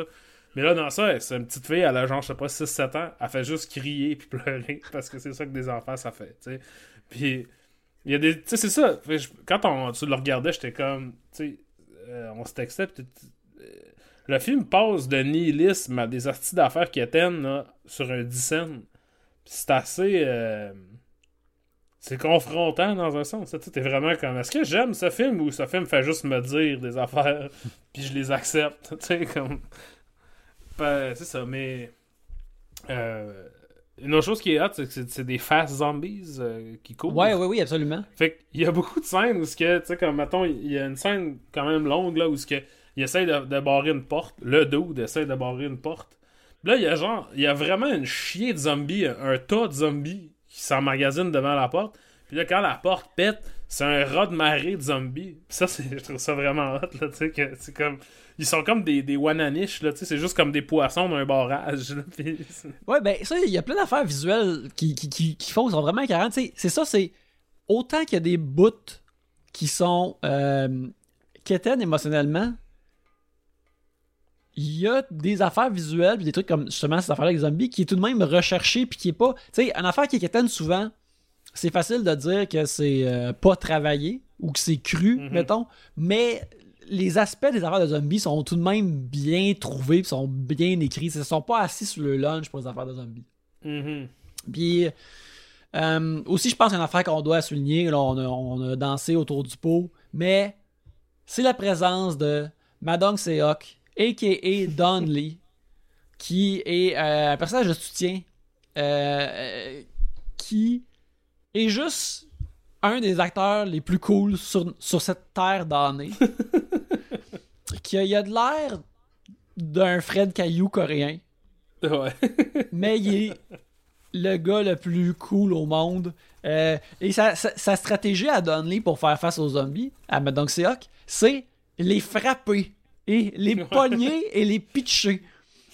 Mais là, dans ça, c'est une petite fille, elle a genre, je sais pas, 6-7 ans, elle fait juste crier puis pleurer parce que c'est ça que des enfants, ça fait, tu sais. Puis, il y a des. Tu sais, c'est ça. Quand on, tu le regardais, j'étais comme. Tu sais, euh, on se textait, euh, le film passe de nihilisme à des artistes d'affaires qui éteignent là, sur un dixaine. Puis c'est assez. euh, c'est confrontant dans un sens. Tu t'es vraiment comme. Est-ce que j'aime ce film ou ce film fait juste me dire des affaires puis je les accepte? Tu sais, comme. Ben, c'est ça, mais. Euh, une autre chose qui est hot, c'est que c'est- des fast zombies euh, qui courent. Ouais, ouais, oui, absolument. Fait qu'il y a beaucoup de scènes où tu sais, comme, mettons, il y a une scène quand même longue, là, où ce que, il essaie de, de barrer une porte. Le dude essaie de barrer une porte. Là, il y a genre, il y a vraiment une chier de zombies, un, un tas de zombies qui s'emmagasinent devant la porte. Puis là, quand la porte pète, c'est un rat de marée de zombies. Puis ça, je trouve ça vraiment hot, là, tu sais, que c'est comme, ils sont comme des, des wananiches, là, tu sais, c'est juste comme des poissons d'un barrage, Ouais, ben ça, il y a plein d'affaires visuelles qui, qui, qui, font, sont vraiment écœurantes. Tu sais, C'est ça, c'est autant qu'il y a des bouts qui sont euh, quétaines émotionnellement, il y a des affaires visuelles, puis des trucs comme justement cette affaire avec les zombies, qui est tout de même recherché, puis qui est pas. Tu sais, une affaire qui est souvent, c'est facile de dire que c'est euh, pas travaillé ou que c'est cru, Mhm. mettons, mais les aspects des affaires de zombies sont tout de même bien trouvés, sont bien écrits. Ils sont pas assis sur le lunch pour les affaires de zombies. Mhm. Puis euh, aussi, je pense qu'il y a une affaire qu'on doit souligner. Là, on, a, on a dansé autour du pot, mais c'est la présence de Madong Seok, a.k.a. Don Lee, qui est euh, un personnage de soutien qui est juste un des acteurs les plus cool sur, sur cette terre damnée. qui a, il a de l'air d'un Fred Caillou coréen. Ouais. mais il est le gars le plus cool au monde. Euh, et sa, sa- sa stratégie à Donnelly pour faire face aux zombies, à Madong Seok, c'est les frapper et les pogner et les pitcher.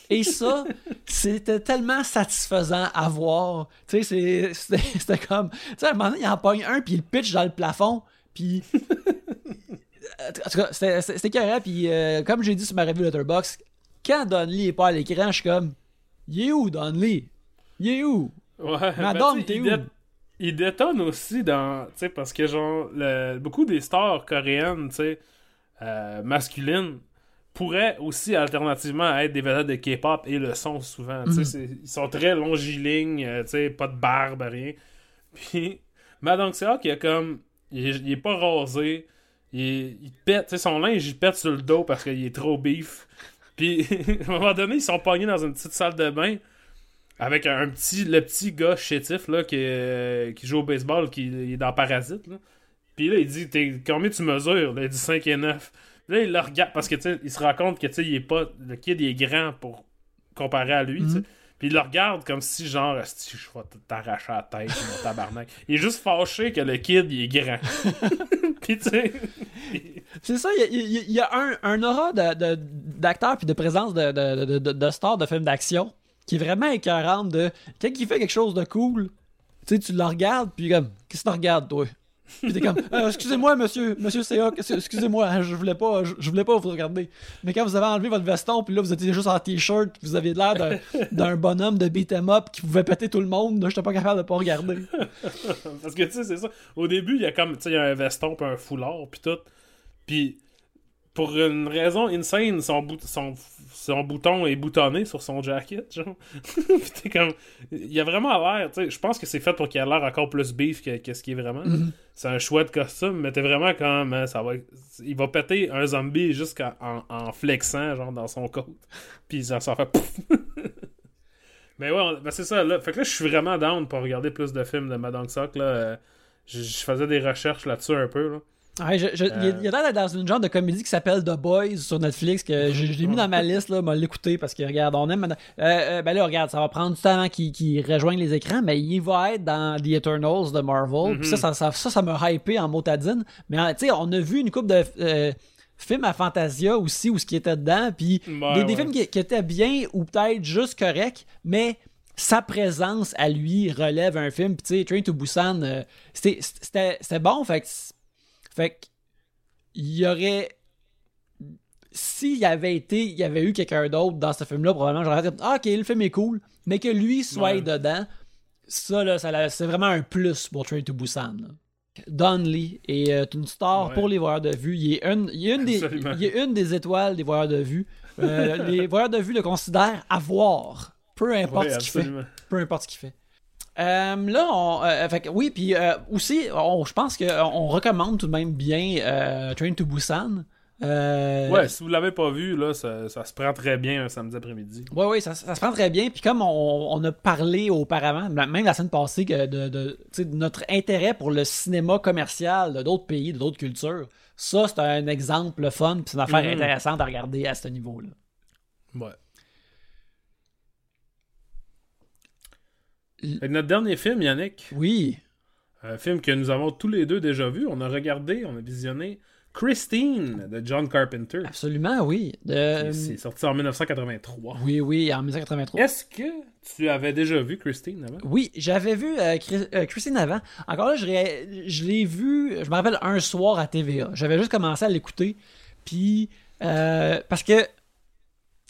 Et ça, c'était tellement satisfaisant à voir. Tu sais, c'était comme. Tu sais, à un moment donné, il en pogne un, puis il pitch dans le plafond, puis. En tout cas, c'était carré, puis euh, comme j'ai dit sur ma revue Letterboxd, quand Donnelly est pas à l'écran, je suis comme. Il est où, Donnelly? Il est où? Ouais, Madame, ben, sais, t'es il, où? dé- il détonne aussi dans. Tu sais, parce que, genre, le- beaucoup des stars coréennes, tu sais, euh, masculines, pourraient aussi alternativement être des vedettes de K-pop et le sont souvent. Mhm. ils sont très longilignes, euh, pas de barbe, rien. Puis, Madame Seok, il a comme. Il est, il est pas rasé. Il, est- il pète, son linge, il pète sur le dos parce qu'il est trop beef. Puis, à un moment donné, ils sont pognés dans une petite salle de bain avec un, petit, le petit gars chétif là, qui, euh, qui joue au baseball, qui il est dans Parasite. Là. Puis là, il dit Combien tu mesures? Là, Il dit 5 et 9. Là, il le regarde parce que tu sais, il se rend compte que tu sais, il est pas. Le kid il est grand pour comparer à lui. sais. Puis il le regarde comme si, genre, Asti, je vais t'arracher la tête, mon tabarnak. Il est juste fâché que le kid il est grand. Puis tu sais. C'est ça, il y a, y y un, un aura d'acteur puis de présence de, de, de, de, de star de films d'action qui est vraiment écœurante de quand il fait quelque chose de cool, tu sais, tu le regardes puis comme qu'est-ce que tu regardes toi? Puis t'es comme Euh, excusez-moi monsieur, monsieur CA, excusez-moi, je voulais pas je, voulais pas vous regarder. Mais quand vous avez enlevé votre veston puis là vous étiez juste en t-shirt, vous avez l'air d'un, bonhomme de beat 'em up qui pouvait péter tout le monde, j'étais pas capable de pas regarder. Parce que tu sais, c'est ça. Au début, il y a comme, tu sais, un veston puis un foulard puis tout. Puis pour une raison insane, son, bout- son bouton est boutonné sur son jacket, genre. puis t'es comme, il a vraiment l'air, tu sais, je pense que c'est fait pour qu'il ait l'air encore plus beef que, que ce qu'il est vraiment. C'est un chouette costume, mais t'es vraiment comme, hein, ça va, il va péter un zombie juste en, flexant, genre, dans son côte. Puis ça, ça fait pouf. Mais ouais, ben c'est ça. Là. Fait que là, je suis vraiment down pour regarder plus de films de Madame Sock. Là. Euh, Je, je faisais des recherches là-dessus un peu. Là. Ouais, je, je- il y a- a d'être dans une genre de comédie qui s'appelle The Boys sur Netflix que je, je l'ai mis dans ma liste là, m'a l'écouter parce que regarde, on aime. Euh, euh, ben là, regarde, ça va prendre du temps avant qu'il rejoigne les écrans, mais il va être dans The Eternals de Marvel. Puis ça, ça, ça, ça, ça m'a hypé en motadine. Mais euh, tu sais, on a vu une couple de euh, films à Fantasia aussi où ce qui était dedans, puis Ouais, des, des ouais. films qui, qui étaient bien ou peut-être juste corrects, mais sa présence à lui relève un film. Puis tu sais, Train to Busan, euh, c'était- bon, fait que fait que il y aurait. S'il y avait été, il y avait eu quelqu'un d'autre dans ce film-là, probablement j'aurais dit Ah, ok, le film est cool, mais que lui soit Ouais. dedans, ça, là, ça c'est vraiment un plus pour Train to Busan. là. Donnelly est euh, une star Ouais. pour les voyeurs de vue. Il est une, il est une, des, il est une des étoiles des voyeurs de vue. Euh, les voyeurs de vue le considèrent à voir, peu importe ce qu'il fait peu importe ce qu'il fait. Euh, là, on, euh, fait que oui, puis euh, aussi, je pense qu'on recommande tout de même bien euh, Train to Busan. Euh, Ouais, si vous l'avez pas vu, là, ça, ça se prend très bien un samedi après-midi. Ouais, ouais, ça, ça se prend très bien. Puis comme on, on a parlé auparavant, même la semaine passée, que de, de, notre intérêt pour le cinéma commercial de d'autres pays, de d'autres cultures, ça, c'est un exemple le fun, puis c'est une affaire Mhm. intéressante à regarder à ce niveau-là. Ouais. Fait que notre dernier film, Yannick, Oui. un film que nous avons tous les deux déjà vu, on a regardé, on a visionné Christine de John Carpenter. Absolument, oui. De- C'est sorti en 1983. oui, oui, en 1983. Est-ce que tu avais déjà vu Christine avant? Oui, j'avais vu euh, euh, Christine avant. Encore là, je, l'ai vu, je me rappelle, un soir à TVA. J'avais juste commencé à l'écouter. Puis, euh, parce que,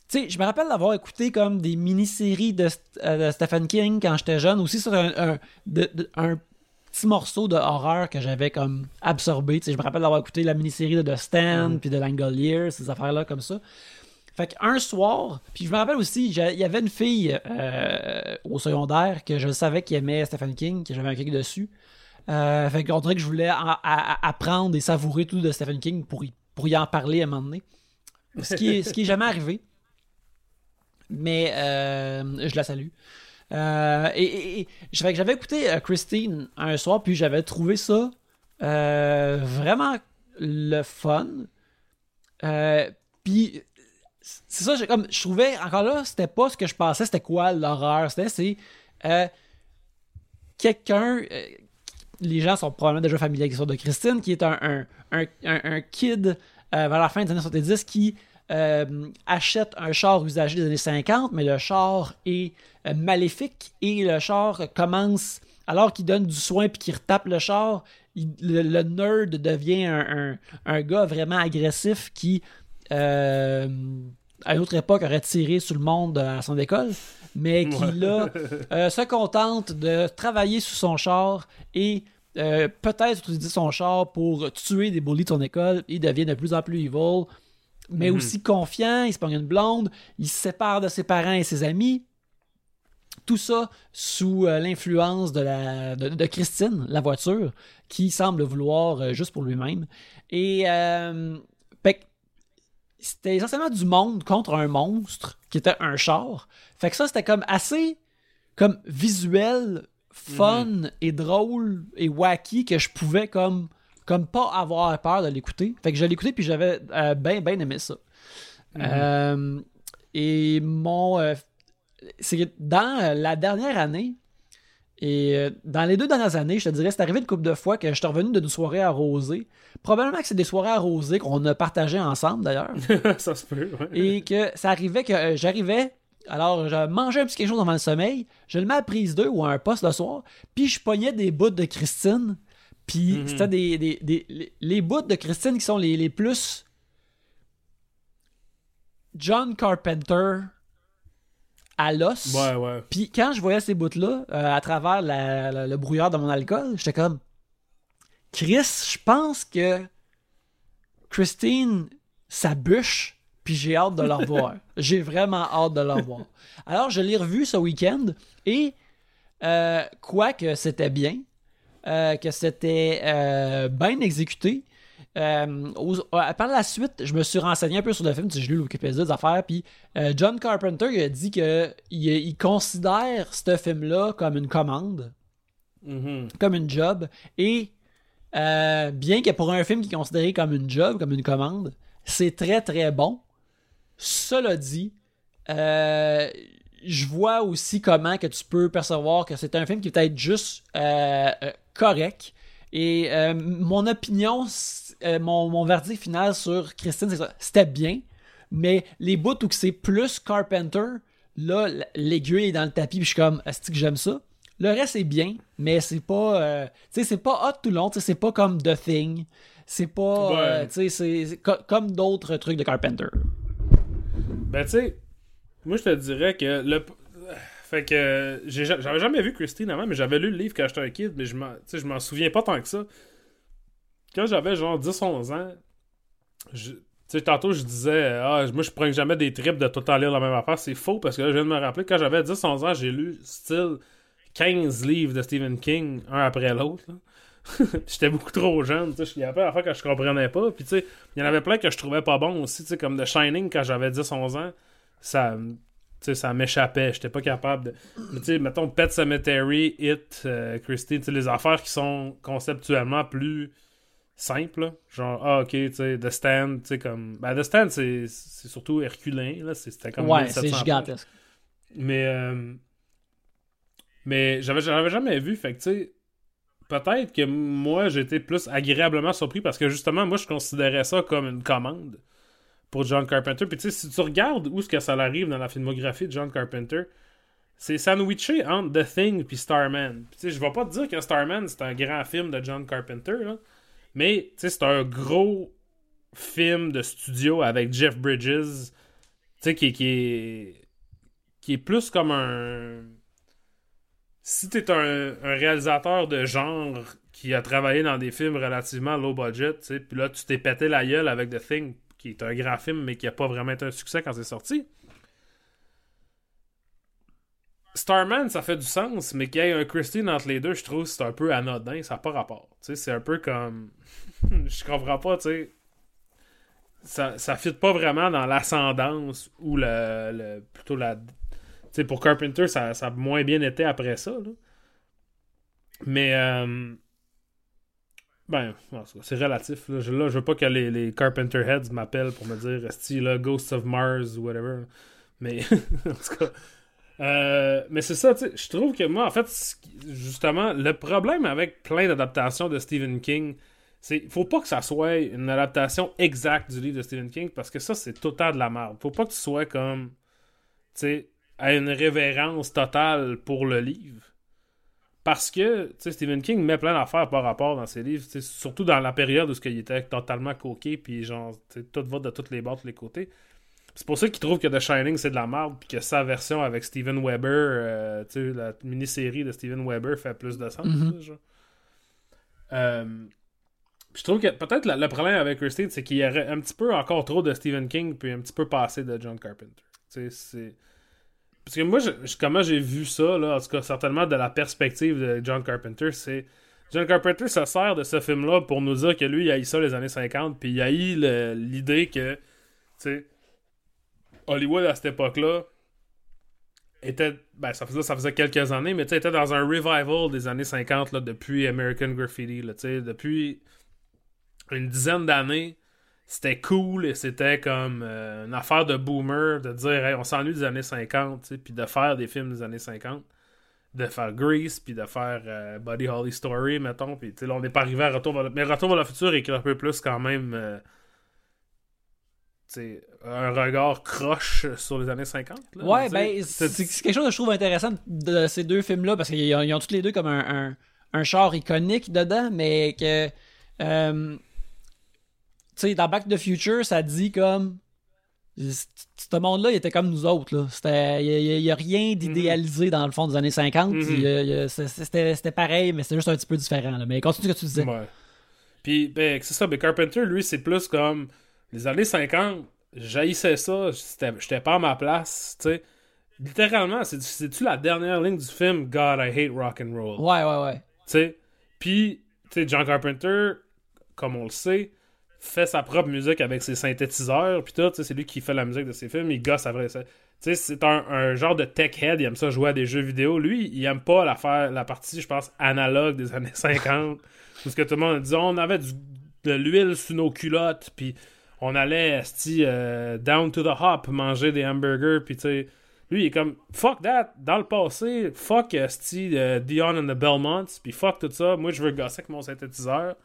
tu sais, je me rappelle d'avoir écouté comme des mini-séries de, euh, de Stephen King quand j'étais jeune. Aussi sur un, un, de- de- un petit morceau de horreur que j'avais comme absorbé. Tu sais, je me rappelle d'avoir écouté la mini-série de The Stand, puis de Langolier, ces affaires-là comme ça. Fait qu'un soir, puis je me rappelle aussi, il y avait une fille euh, au secondaire que je savais qui aimait Stephen King, que j'avais un kick dessus. Euh, fait qu'on dirait que je voulais en- a- a- apprendre et savourer tout de Stephen King pour y, pour y en parler à un moment donné. Ce qui est, ce qui est jamais arrivé. Mais euh, je la salue. Euh, et, j'avais écouté euh, Christine un soir, puis j'avais trouvé ça vraiment le fun. Puis c'est ça, comme, je trouvais, encore là, c'était pas ce que je pensais, c'était quoi l'horreur? C'était, c'est quelqu'un, les gens sont probablement déjà familiers avec l'histoire de Christine, qui est un, un, un, un- kid vers la fin des années 70 qui euh, achète un char usagé des années 50, mais le char est euh, maléfique et le char commence, alors qu'il donne du soin puis qu'il retape le char, il- le, le nerd devient un, un- un gars vraiment agressif qui, euh, à une autre époque, aurait tiré sur le monde à son école, mais qui Ouais. là se contente de travailler sous son char et peut-être utiliser son char pour tuer des bullies de son école. Il devient de plus en plus evil, mais Mhm. aussi confiant. Il se pogne une blonde, il se sépare de ses parents et ses amis. Tout ça sous euh, l'influence de, la, de, de Christine, la voiture, qui semble vouloir euh, juste pour lui-même. Et euh, c'était essentiellement du monde contre un monstre qui était un char. Fait que ça, c'était comme assez comme visuel, fun et drôle et wacky que je pouvais comme comme pas avoir peur de l'écouter. Fait que je l'écoutais puis j'avais euh, bien bien aimé ça. Euh, et mon euh, c'est que dans la dernière année et dans les deux dernières années, je te dirais, c'est arrivé une couple de fois que je suis revenu d'une soirée arrosée. Probablement que c'est des soirées arrosées qu'on a partagées ensemble d'ailleurs. ça se peut, ouais. et que ça arrivait que euh, j'arrivais, alors je mangeais un petit quelque chose avant le sommeil, je le mets à prise 2 ou à un poste le soir, puis je pognais des bouts de Christine, puis Mhm. c'était des, des- des- les, les bouts de Christine qui sont les, les plus John Carpenter à l'os. Ouais, ouais. Puis quand je voyais ces bouts-là euh, à travers la- la- le brouillard de mon alcool, j'étais comme Chris, je pense que Christine, sa bûche, puis j'ai hâte de la revoir. j'ai vraiment hâte de la revoir. Alors je l'ai revu ce week-end et euh, quoique c'était bien, euh, que c'était euh, bien exécuté. euh, aux- par la suite, je me suis renseigné un peu sur le film, j'ai lu le Wikipédia des affaires, puis John Carpenter il a dit que il, il considère ce film-là comme une commande, Mhm. comme une job, et bien que pour un film qui est considéré comme une job, comme une commande, c'est très très bon. Cela dit, je vois aussi comment que tu peux percevoir que c'est un film qui est peut-être juste euh, euh, correct. Et euh, mon opinion, mon, mon verdict final sur Christine, c'est ça. C'était bien, mais les bouts où que c'est plus Carpenter, là, l'aiguille est dans le tapis, puis je suis comme, est-ce que j'aime ça? Le reste est bien, mais c'est pas, euh, tu sais, c'est pas hot tout le long, c'est pas comme The Thing, c'est pas, Ouais. tu sais, c'est- c'est co- comme d'autres trucs de Carpenter. Ben, tu sais, moi, je te dirais que le. Fait que j'avais jamais vu Christine avant, mais j'avais lu le livre quand j'étais un kid, mais je m'en je m'en souviens pas tant que ça. Quand j'avais genre 10-11 ans, je- sais, tantôt je disais, ah, moi je prends jamais des trips de tout le temps lire la même affaire. C'est faux parce que là, je viens de me rappeler, quand j'avais 10-11 ans, j'ai lu style 15 livres de Stephen King, un après l'autre. J'étais beaucoup trop jeune, tu sais, il y avait plein d'affaires que je comprenais pas. Puis tu sais, il y en avait plein que je trouvais pas bon aussi, tu sais, comme The Shining quand j'avais 10-11 ans. Ça, ça m'échappait, j'étais pas capable de... Mais tu sais, mettons Pet Cemetery, It, euh, Christine, les affaires qui sont conceptuellement plus simples, là. genre, ah ok, tu sais, The Stand, tu sais, comme... Ben, The Stand, c'est surtout herculin, c'était comme ouais, 1700 c'est gigantesque. Mais, euh, mais j'avais, j'avais jamais vu, fait que tu sais, peut-être que moi j'étais plus agréablement surpris parce que justement, moi je considérais ça comme une commande pour John Carpenter. Puis tu sais, si tu regardes où est-ce que ça arrive dans la filmographie de John Carpenter, c'est sandwiché entre The Thing puis Starman. Puis tu sais, je vais pas te dire que Starman c'est un grand film de John Carpenter, mais tu sais, c'est un gros film de studio avec Jeff Bridges, tu sais, qui, qui est qui est plus comme un. Si t'es un, un réalisateur de genre qui a travaillé dans des films relativement low budget, tu sais, puis là tu t'es pété la gueule avec The Thing, qui est un grand film mais qui a pas vraiment été un succès quand c'est sorti. Starman, ça fait du sens, mais qu'il y ait un Christine entre les deux, je trouve que c'est un peu anodin, ça n'a pas rapport. C'est un peu comme. je comprends pas, tu sais. Ça, ça fit pas vraiment dans l'ascendance ou le, le- plutôt la tu sais, pour Carpenter, ça, ça a moins bien été après ça. là. Mais, euh, Ben, c'est relatif. Là. Je, veux pas que les, Carpenter Heads m'appellent pour me dire Esti, là, Ghosts of Mars ou whatever. Mais, en tout cas. euh, mais c'est ça, tu sais. Je trouve que moi, en fait, justement, le problème avec plein d'adaptations de Stephen King, c'est faut pas que ça soit une adaptation exacte du livre de Stephen King parce que ça, c'est total de la merde. Faut pas que tu sois comme, tu sais, à une révérence totale pour le livre. Parce que, Stephen King met plein d'affaires par rapport dans ses livres, surtout dans la période où qu'il était totalement coqué, puis genre, tout va de toutes les bords, de tous les côtés. C'est pour ça qu'il trouve que The Shining, c'est de la merde, puis que sa version avec Steven Weber, euh, la mini-série de Steven Weber fait plus de sens, Mhm. genre. Euh, je trouve que peut-être le, problème avec Christine, c'est qu'il y aurait un petit peu encore trop de Stephen King, puis un petit peu passé de John Carpenter. Tu sais, c'est. Parce que moi, je- comment j'ai vu ça, là, en tout cas, certainement de la perspective de John Carpenter, c'est. John Carpenter se sert de ce film-là pour nous dire que lui, il a eu ça les années 50, puis il a eu l'idée que, tu sais, Hollywood à cette époque-là était. Ben, ça faisait, ça faisait quelques années, mais tu sais, était dans un revival des années 50, là, depuis American Graffiti, là, tu sais, depuis une dizaine d'années. C'était cool et c'était comme euh, une affaire de boomer de dire hey, on s'ennuie des années 50, tu sais, puis de faire des films des années 50, de faire Grease, puis de faire euh, Buddy Holly Story, mettons, puis là on n'est pas arrivé à Retour vers le... Mais Retour vers le futur est un peu plus quand même. euh, un regard croche sur les années 50. là. Ouais, ben, c'est quelque chose que je trouve intéressant de ces deux films-là, parce qu'ils ont, ont tous les deux comme un, un, un char iconique dedans, mais que. Tu sais, dans Back to the Future, ça dit comme. Ce monde-là, il était comme nous autres. là. C'était- Il n'y a, rien d'idéalisé dans le fond des années 50. Mhm. Il il C'était c'était pareil, mais c'était juste un petit peu différent. là. Mais continue ce que tu disais. Ouais. Puis, ben, c'est ça, mais Carpenter, lui, c'est plus comme les années 50, j'haïssais ça, j'étais j'étais pas à ma place, sais. Littéralement, c'est- c'est-tu la dernière ligne du film God, I hate rock and roll? Ouais, ouais, ouais. Sais. Puis, tu sais, John Carpenter, comme on le sait, fait sa propre musique avec ses synthétiseurs, puis tout, c'est lui qui fait la musique de ses films, il gosse après ça. C'est un, un genre de tech head, il aime ça jouer à des jeux vidéo. Lui, il aime pas la, faire, la partie, je pense, analogue des années 50, parce que tout le monde disait, on avait de l'huile sous nos culottes, puis on allait, esti, euh, down to the hop, manger des hamburgers, puis tu sais, lui, il est comme, fuck that, dans le passé, fuck, esti, euh, Dion and the Belmonts, puis fuck tout ça, moi, je veux gosser avec mon synthétiseur,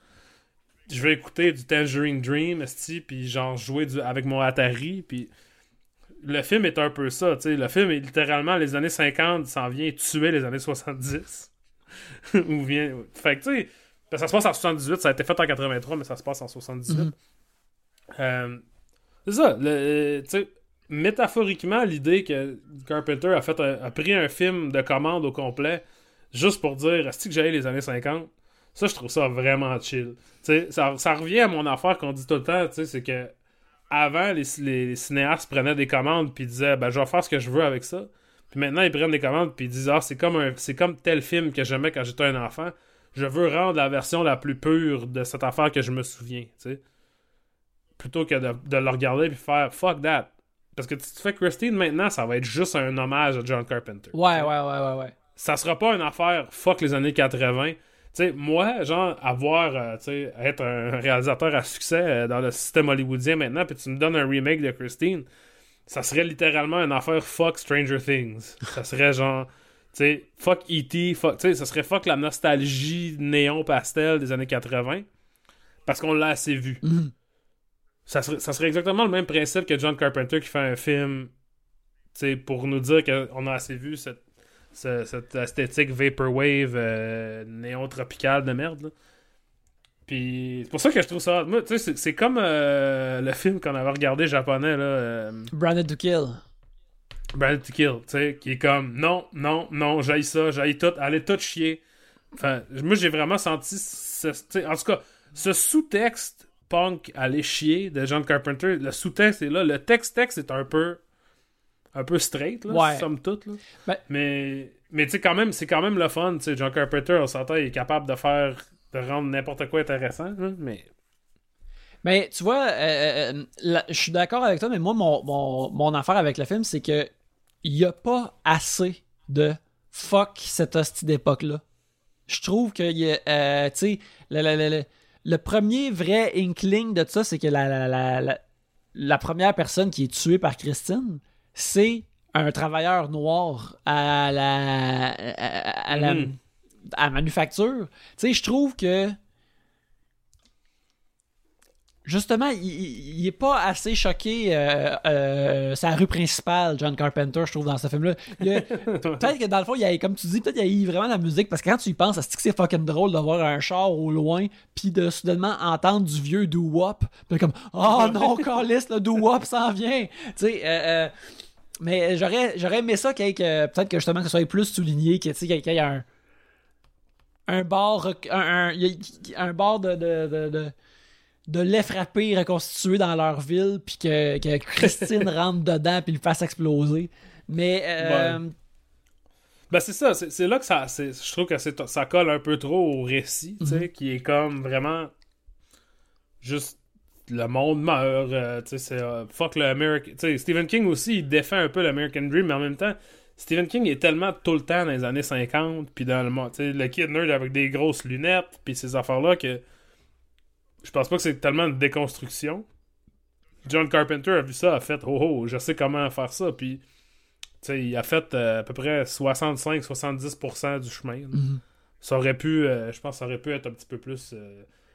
je vais écouter du Tangerine Dream, puis genre jouer du- avec mon Atari, puis le film est un peu ça, tu sais, le film est littéralement les années 50, s'en vient tuer les années 70. Ou vient... Fait que, tu sais, ben, ça se passe en 78, ça a été fait en 83, mais ça se passe en 78. Mhm. Euh, c'est ça, le, tu sais, métaphoriquement, l'idée que Carpenter a, fait un- a pris un film de commande au complet juste pour dire est-ce que j'aille les années 50 ça, je trouve ça vraiment chill. Ça, ça revient à mon affaire qu'on dit tout le temps, c'est que avant, les, les- les cinéastes prenaient des commandes puis disaient ben, je vais faire ce que je veux avec ça. Puis maintenant, ils prennent des commandes puis ils disent ah, c'est comme, un, c'est comme tel film que j'aimais quand j'étais un enfant. Je veux rendre la version la plus pure de cette affaire que je me souviens, tu sais. Plutôt que de, de le regarder puis faire fuck that. Parce que tu te fais Christine maintenant, ça va être juste un hommage à John Carpenter. Ouais, ouais, ouais, ouais, ouais. Ça sera pas une affaire fuck les années 80. Sais, moi, genre, avoir, euh, tu sais, être un réalisateur à succès euh, dans le système hollywoodien maintenant, puis tu me donnes un remake de Christine, ça serait littéralement une affaire fuck Stranger Things. ça serait genre, tu sais, fuck E.T., fuck, tu sais, ça serait fuck la nostalgie néon pastel des années 80, parce qu'on l'a assez vu. Mhm. Ça serait, ça serait exactement le même principe que John Carpenter qui fait un film, tu sais, pour nous dire qu'on a assez vu cette, ce- cette esthétique vaporwave euh, néon tropical de merde. là. Puis c'est pour ça que je trouve ça. Moi, tu sais, c'est- comme euh, le film qu'on avait regardé japonais, là, euh, Branded to Kill. Branded to Kill, tu sais, qui est comme non, non, non, j'aille ça, j'aille tout, allez tout chier. Enfin, moi j'ai vraiment senti ce, en tout cas, ce sous-texte punk aller chier de John Carpenter, le sous-texte est là, le texte-texte est un peu un peu straight, là, Ouais. somme toute. Là. Ben- Mais, mais tu sais, quand même, c'est quand même le fun, tu sais, John Carpenter, on s'entend, il est capable de faire, de rendre n'importe quoi intéressant, mais... Mais tu vois, euh, euh, la- je suis d'accord avec toi, mais moi, mon, mon, mon affaire avec le film, c'est que il y a pas assez de fuck cette hostie d'époque-là. Je trouve que, euh, tu sais, le- le- le- le- premier vrai inkling de ça, c'est que la, la, la, la, la première personne qui est tuée par Christine, c'est un travailleur noir à la, à, à la, à la manufacture. Tu sais, je trouve que justement, il, il- il est pas assez choqué euh, euh, sa rue principale, John Carpenter, je trouve, dans ce film-là. Peut-être que dans le fond, il y a, comme tu dis, peut-être qu'il y a vraiment la musique, parce que quand tu y penses, c'est fucking drôle de voir un char au loin, puis de soudainement entendre du vieux doo-wop, puis comme « Oh non, Carlis, le doo-wop s'en vient! » Tu sais, euh, mais j'aurais, j'aurais aimé ça qu'il peut-être que justement que ça soit plus souligné, que, tu sais, qu'il y ait un un bar, rec- un, un, un bar de, de, de, de, de lait frappé reconstitué dans leur ville, puis que, que Christine rentre dedans puis le fasse exploser. Mais euh, Ben c'est ça, c'est c'est là que ça, c'est- je trouve que ça colle un peu trop au récit, tu Mhm. sais, qui est comme vraiment juste le monde meurt, euh, tu sais, c'est euh, fuck le American, Stephen King aussi, il défend un peu l'American Dream, mais en même temps, Stephen King est tellement tout le temps dans les années 50, puis dans le monde, le kid nerd avec des grosses lunettes, puis ces affaires-là que je pense pas que c'est tellement une déconstruction. John Carpenter a vu ça, a fait oh oh, je sais comment faire ça, puis tu sais, il a fait euh, à peu près 65-70% du chemin. Mhm. Ça aurait pu, je pense, que ça aurait pu être un petit peu plus.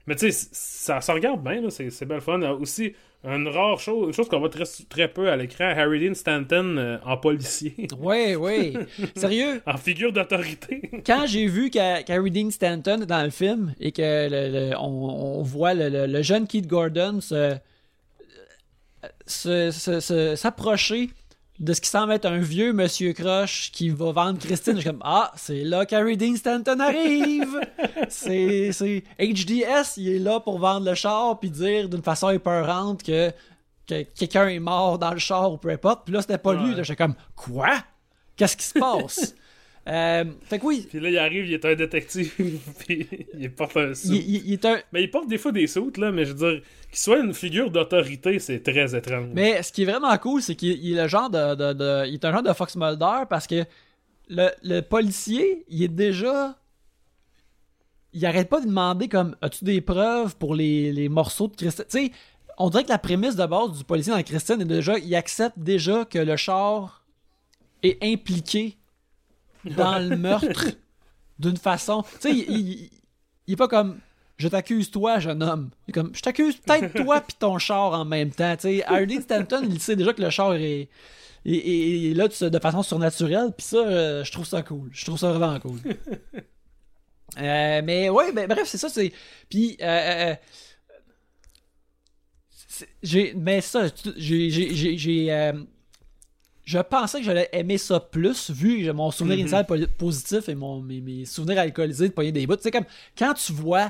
Mais tu sais, ça se regarde bien, là, c'est belle fun. Euh, aussi, une rare chose, une chose qu'on voit très, très peu à l'écran, Harry Dean Stanton euh, en policier, ouais, ouais. Sérieux, en figure d'autorité. quand j'ai vu qu'Harry Dean Stanton est dans le film et que le- le- on, on voit le, jeune Keith Gordon se se- se- se- s'approcher de ce qui semble être un vieux monsieur croche qui va vendre Christine. Je suis comme Ah, c'est là qu'Harry Dean Stanton arrive! c'est, c'est HDS, il est là pour vendre le char puis dire d'une façon épeurante que, que quelqu'un est mort dans le char ou peu importe. Puis là, c'était pas lui. Ouais. J'étais comme Quoi? Qu'est-ce qui se passe? Euh, fait que oui, Puis là, il arrive, il est un détective, puis il porte un il, il- il est un. Mais il porte des fois des soutes, là, mais je veux dire, qu'il soit une figure d'autorité, c'est très étrange. Mais ce qui est vraiment cool, c'est qu'il il est le genre de, de- de- Il est un genre de Fox Mulder parce que le, le policier, il est déjà. Il arrête pas de demander comme As-tu des preuves pour les, les morceaux de Christine Tu sais, on dirait que la prémisse de base du policier dans Christine est déjà. Il accepte déjà que le char est impliqué dans le meurtre d'une façon. Tu sais, il, il- il est pas comme je t'accuse toi, jeune homme. Il est comme je t'accuse peut-être toi puis ton char en même temps. Tu sais, Hardy Stanton, il sait déjà que le char est, là de, façon surnaturelle. Puis ça, euh, je trouve ça cool. Je trouve ça vraiment cool. Euh, mais ouais, ben, bref, c'est ça. C'est puis euh, euh, j'ai mais ça, j'ai je pensais que j'allais aimer ça plus, vu que mon souvenir Mhm. initial po- positif et mon, mes, mes souvenirs alcoolisés de poigner des bouts. C'est comme quand tu vois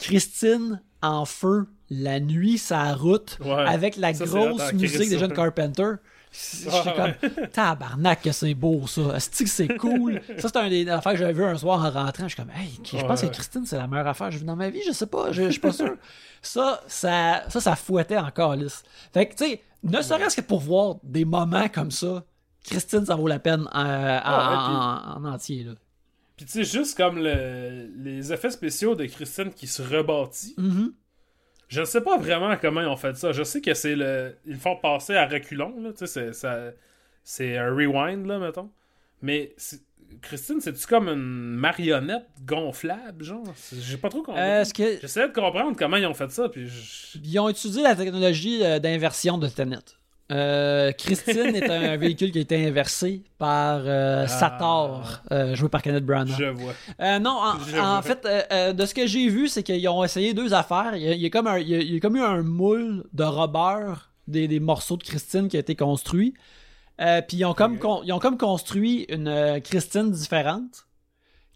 Christine en feu la nuit sa route Ouais. avec la Ça, grosse musique des jeunes. Carpenter. J'étais Ouais, comme tabarnak que c'est beau ça. Est-ce que c'est cool? ça c'est un des affaires que j'avais vu un soir en rentrant. Je suis comme hey, je pense Ouais. que Christine c'est la meilleure affaire que j'ai vue dans ma vie. Je sais pas, je, je suis pas sûr. ça, ça, ça, ça fouettait encore lisse. Fait que tu sais, ne serait-ce que pour voir des moments comme ça, Christine ça vaut la peine euh, en, Ah, en- en entier là. Puis tu sais, juste comme le- les effets spéciaux de Christine qui se rebâtit, Mhm. Je ne sais pas vraiment comment ils ont fait ça. Je sais que c'est le. Ils font passer à reculons, là. Tu sais, c'est, ça- c'est un rewind, là, mettons. Mais Christine, c'est-tu comme une marionnette gonflable, genre? J'ai pas trop compris. Euh, que J'essayais de comprendre comment ils ont fait ça, puis je- Ils ont utilisé la technologie euh, d'inversion de Tenet. Euh, Christine est un véhicule qui a été inversé par euh, Sator, euh, joué par Kenneth Branagh. je vois. Non, en, Je en vois. fait, de ce que j'ai vu, c'est qu'ils ont essayé deux affaires. Il y a, il y a comme, un, il y a- il y a comme eu un moule de rubber des, des morceaux de Christine qui a été construit. Puis ils ont comme, Ok. con- ils ont comme construit une Christine différente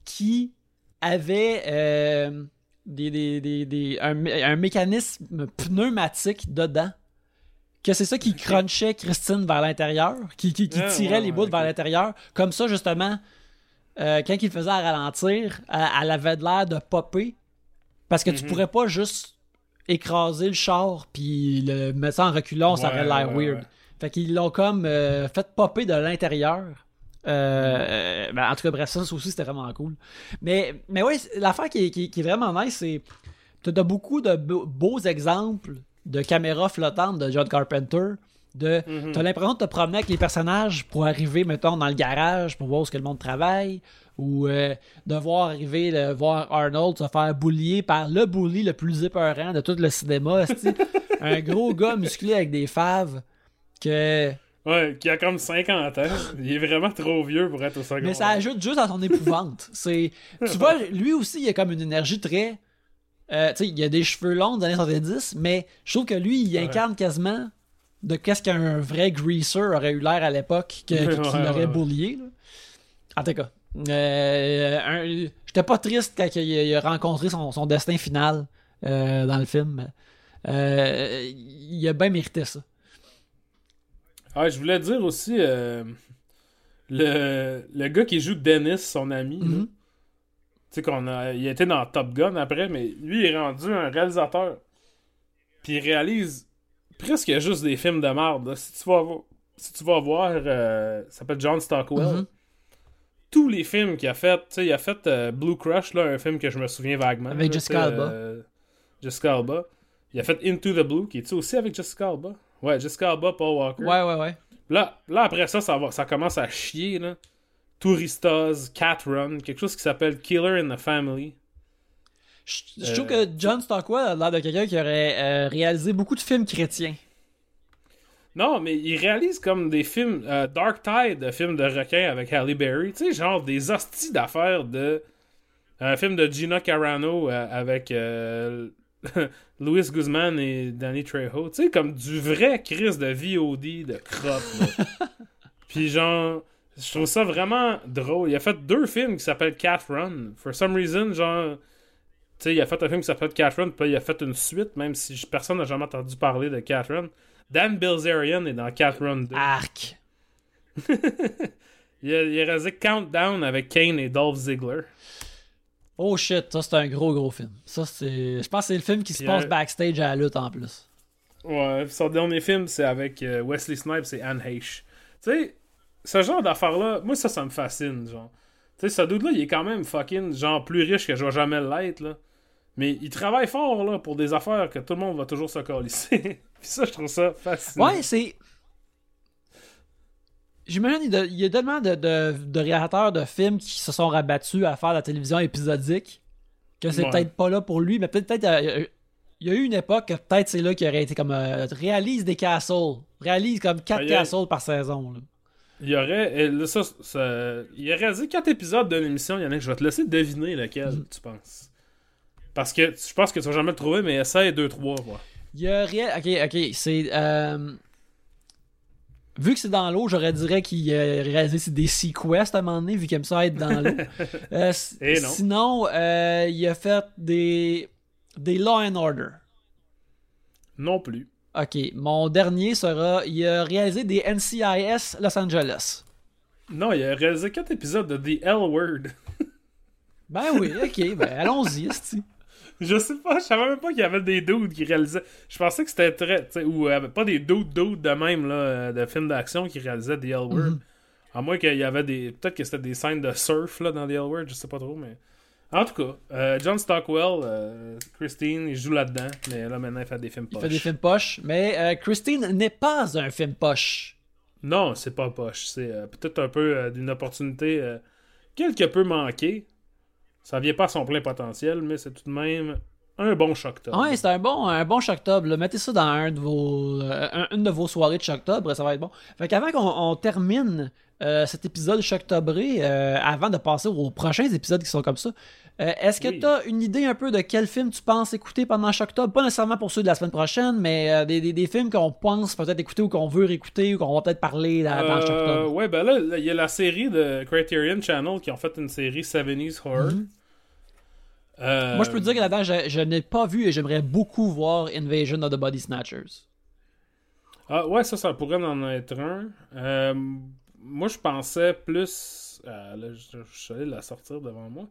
qui avait des, un mécanisme pneumatique dedans. Que c'est ça qui crunchait Christine vers l'intérieur, qui, qui, qui tirait ouais, les ouais, bouts vers l'intérieur. Comme ça, justement, euh, quand il faisait à ralentir, elle, elle avait de l'air de popper. Parce que tu Mhm. pourrais pourrais pas juste écraser le char puis le mettre ça en reculant, ça aurait l'air weird. Fait qu'ils l'ont comme euh, fait popper de l'intérieur. Euh, ben, en tout cas, bref, ça, aussi, c'était vraiment cool. Mais, mais oui, l'affaire qui, est- qui, qui est vraiment nice, c'est. t'as t'as beaucoup de beaux beaux exemples de caméras flottantes de John Carpenter. De, Mhm. T'as l'impression de te promener avec les personnages pour arriver, mettons, dans le garage pour voir où ce que le monde travaille. Ou euh, de voir arriver, le- voir Arnold se faire boulier par le bully le plus épeurant de tout le cinéma. un gros gars musclé avec des faves. Que... Ouais, qui a comme 50 ans. Il est vraiment trop vieux pour être au secondaire. Mais ça ajoute juste à son épouvante. C'est, tu vois, lui aussi, il a comme une énergie très. Euh, il a des cheveux longs des années 70, mais je trouve que lui, il Ouais. incarne quasiment de qu'est-ce qu'un vrai greaser aurait eu l'air à l'époque, qu'il ouais, l'aurait ouais. bullié. là. En tout cas, euh, j'étais pas triste quand il a, il a rencontré son, son destin final euh, dans le film. Euh, il a bien mérité ça. Ah, je voulais dire aussi le, le gars qui joue Dennis, son ami. là. Tu sais qu'on a il a été dans Top Gun après, mais lui il est rendu un réalisateur. Puis il réalise presque juste des films de merde. Si tu vas si tu vas voir euh, ça s'appelle John Stockwell. Mhm. Tous les films qu'il a fait, tu sais, il a fait euh, Blue Crush là, un film que je me souviens vaguement. Avec là, Jessica Alba. euh, Jessica Alba. Il a fait Into the Blue qui est aussi avec Jessica Alba? Ouais, Jessica Alba, Paul Walker. Ouais, ouais, ouais. Là, là après ça, ça, va, ça commence à chier. Là. Touristas, Cat Run, quelque chose qui s'appelle Killer in the Family. Je, je trouve Euh, que John Stockwell a l'air de quelqu'un qui aurait euh, réalisé beaucoup de films chrétiens. Non, mais il réalise comme des films euh, Dark Tide, un film de requin avec Halle Berry. Tu sais, genre des hosties d'affaires de. Un film de Gina Carano euh, avec euh, Louis Guzman et Danny Trejo. Tu sais, comme du vrai Chris de VOD de crotte. Puis genre, je trouve ça vraiment drôle. Il a fait deux films qui s'appellent Cat Run. For some reason, genre. Tu sais, il a fait un film qui s'appelle Cat Run, puis il a fait une suite, même si personne n'a jamais entendu parler de Cat Run. Dan Bilzerian est dans Cat Run 2. Arc. Il a, il a réalisé Countdown avec Kane et Dolph Ziggler. Oh shit, ça c'est un gros gros film. Ça c'est. Je pense que c'est le film qui se passe backstage à la lutte en plus. Ouais, son dernier film, c'est avec euh, Wesley Snipes et Anne Heche. Tu sais, ce genre d'affaires-là, moi, ça, ça me fascine, genre. Tu sais, ce dude-là, il est quand même fucking, genre, plus riche que je vais jamais l'être, là. Mais il travaille fort, là, pour des affaires que tout le monde va toujours se colisser. puis ça, je trouve ça fascinant. Ouais, c'est. J'imagine il y a- tellement de, de, de réalisateurs de films qui se sont rabattus à faire la télévision épisodique que c'est Ouais. peut-être pas là pour lui, mais peut-être peut-être euh, il y a eu une époque que peut-être c'est là qu'il aurait été comme euh, réalise des castles, réalise comme 4 il y a- castles par saison. là. Il y aurait. là, ça, ça- il a réalisé quatre épisodes de l'émission. Il y en a que je vais te laisser deviner lequel Mhm. tu penses. Parce que je pense que tu vas jamais le trouver, mais essaye 2-3, voir. Il y a réel... Ok, ok, c'est... euh, Vu que c'est dans l'eau, j'aurais dirais qu'il a réalisé des sequests à un moment donné, vu qu'il aime ça être dans l'eau. Euh. Sinon, euh, il a fait des... des Law and Order. Non plus. Ok, mon dernier sera... Il a réalisé des NCIS Los Angeles. Non, il a réalisé quatre épisodes de The L Word. Ben oui, ok, ben allons-y. Je sais pas, je savais même pas qu'il y avait des dudes qui réalisaient. Je pensais que c'était très. tu sais, Ou euh, pas des dudes dudes de même, là, euh, de films d'action qui réalisaient The L Word. Mhm. À moins qu'il y avait des. Peut-être que c'était des scènes de surf, là, dans The L Word, je sais pas trop, mais. En tout cas, euh, John Stockwell, euh, Christine, il joue là-dedans, mais là maintenant il fait des films Il poches. fait des films poches, mais euh, Christine n'est pas un film poche. Non, c'est pas poche. C'est peut-être un peu d'une opportunité quelque peu manquée. Ça vient pas à son plein potentiel, mais c'est tout de même un bon choc Ouais, c'est un bon, un bon Choctobre. Mettez ça dans un de vos, euh, un- une de vos soirées de Choctobre, ça va être bon. Fait qu'avant qu'on on termine euh, cet épisode Choctobré, euh, avant de passer aux prochains épisodes qui sont comme ça, est-ce que Oui. tu as une idée un peu de quel film tu penses écouter pendant Choctobre? Pas nécessairement pour ceux de la semaine prochaine, mais des, des- des films qu'on pense peut-être écouter ou qu'on veut réécouter ou qu'on va peut-être parler dans, dans Choctobre. ouais, ben là, là, il y a la série de Criterion Channel qui ont fait une série 70s Horror. Mhm. Euh, Moi, je peux te dire que là-dedans, je, je n'ai pas vu et j'aimerais beaucoup voir Invasion of the Body Snatchers. Ah, ouais, ça, ça pourrait en être un. Euh, moi, je pensais plus. euh, là, je, suis allé la sortir devant moi.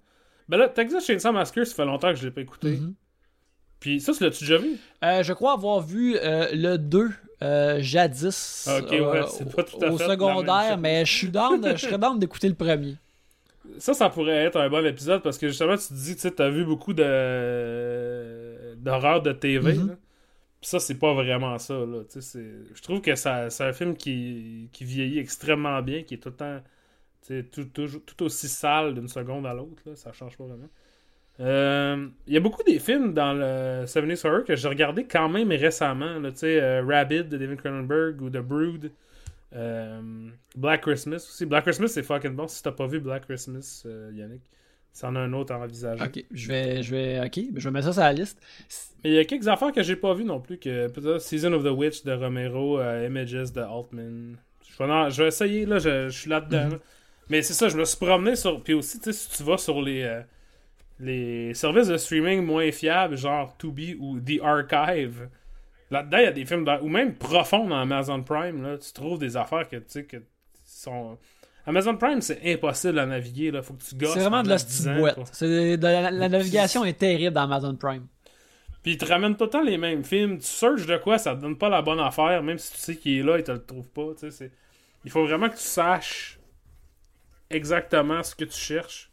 Ben là, Texas Chainsaw Massacre, ça fait longtemps que je l'ai pas écouté. Mhm. Puis ça, tu l'as-tu déjà vu? Je crois avoir vu le 2 euh, jadis Ah, ok, ouais, euh, c'est pas tout à au fait secondaire, mais je suis down, je serais down d'écouter le premier. Ça, ça pourrait être un bon épisode parce que justement, tu te dis, tu sais, t'as vu beaucoup de. d'horreur de TV. Là. Puis ça, c'est pas vraiment ça. Là. Je trouve que ça- c'est un film qui, qui vieillit extrêmement bien, qui est tout le temps tout, toujours- tout aussi sale d'une seconde à l'autre. Ça change pas vraiment. Euh, Il y a beaucoup des films dans le 70s Horror que j'ai regardé quand même récemment. là, Tu sais, euh, Rabid de David Cronenberg ou The Brood. Euh, Black Christmas aussi. Black Christmas, c'est fucking bon. Si t'as pas vu Black Christmas, euh, Yannick, c'en a un autre à envisager. Ok, je vais, je vais, ok, je vais mettre ça sur la liste. Mais il y a quelques affaires que j'ai pas vues non plus. que peut-être Season of the Witch de Romero, euh, Images de Altman. Je vais, en- je vais essayer, là, je, je suis là-dedans. Mhm. là. Mais c'est ça, je me suis promené sur. Puis aussi, tu sais, si tu vas sur les, les services de streaming moins fiables, genre Tubi ou The Archive, là-dedans, il y a des films, dans- ou même profonds dans Amazon Prime, là, tu trouves des affaires que tu sais, que sont. Amazon Prime, c'est impossible à naviguer, là. Faut que tu gosses. C'est vraiment de la 10 petite ans boîte. de la, la navigation est terrible dans Amazon Prime. Puis ils te ramènent tout le temps les mêmes films. Tu searches de quoi, ça te donne pas la bonne affaire, même si tu sais qu'il est là, ils te le trouvent pas. tu sais, Il faut vraiment que tu saches exactement ce que tu cherches.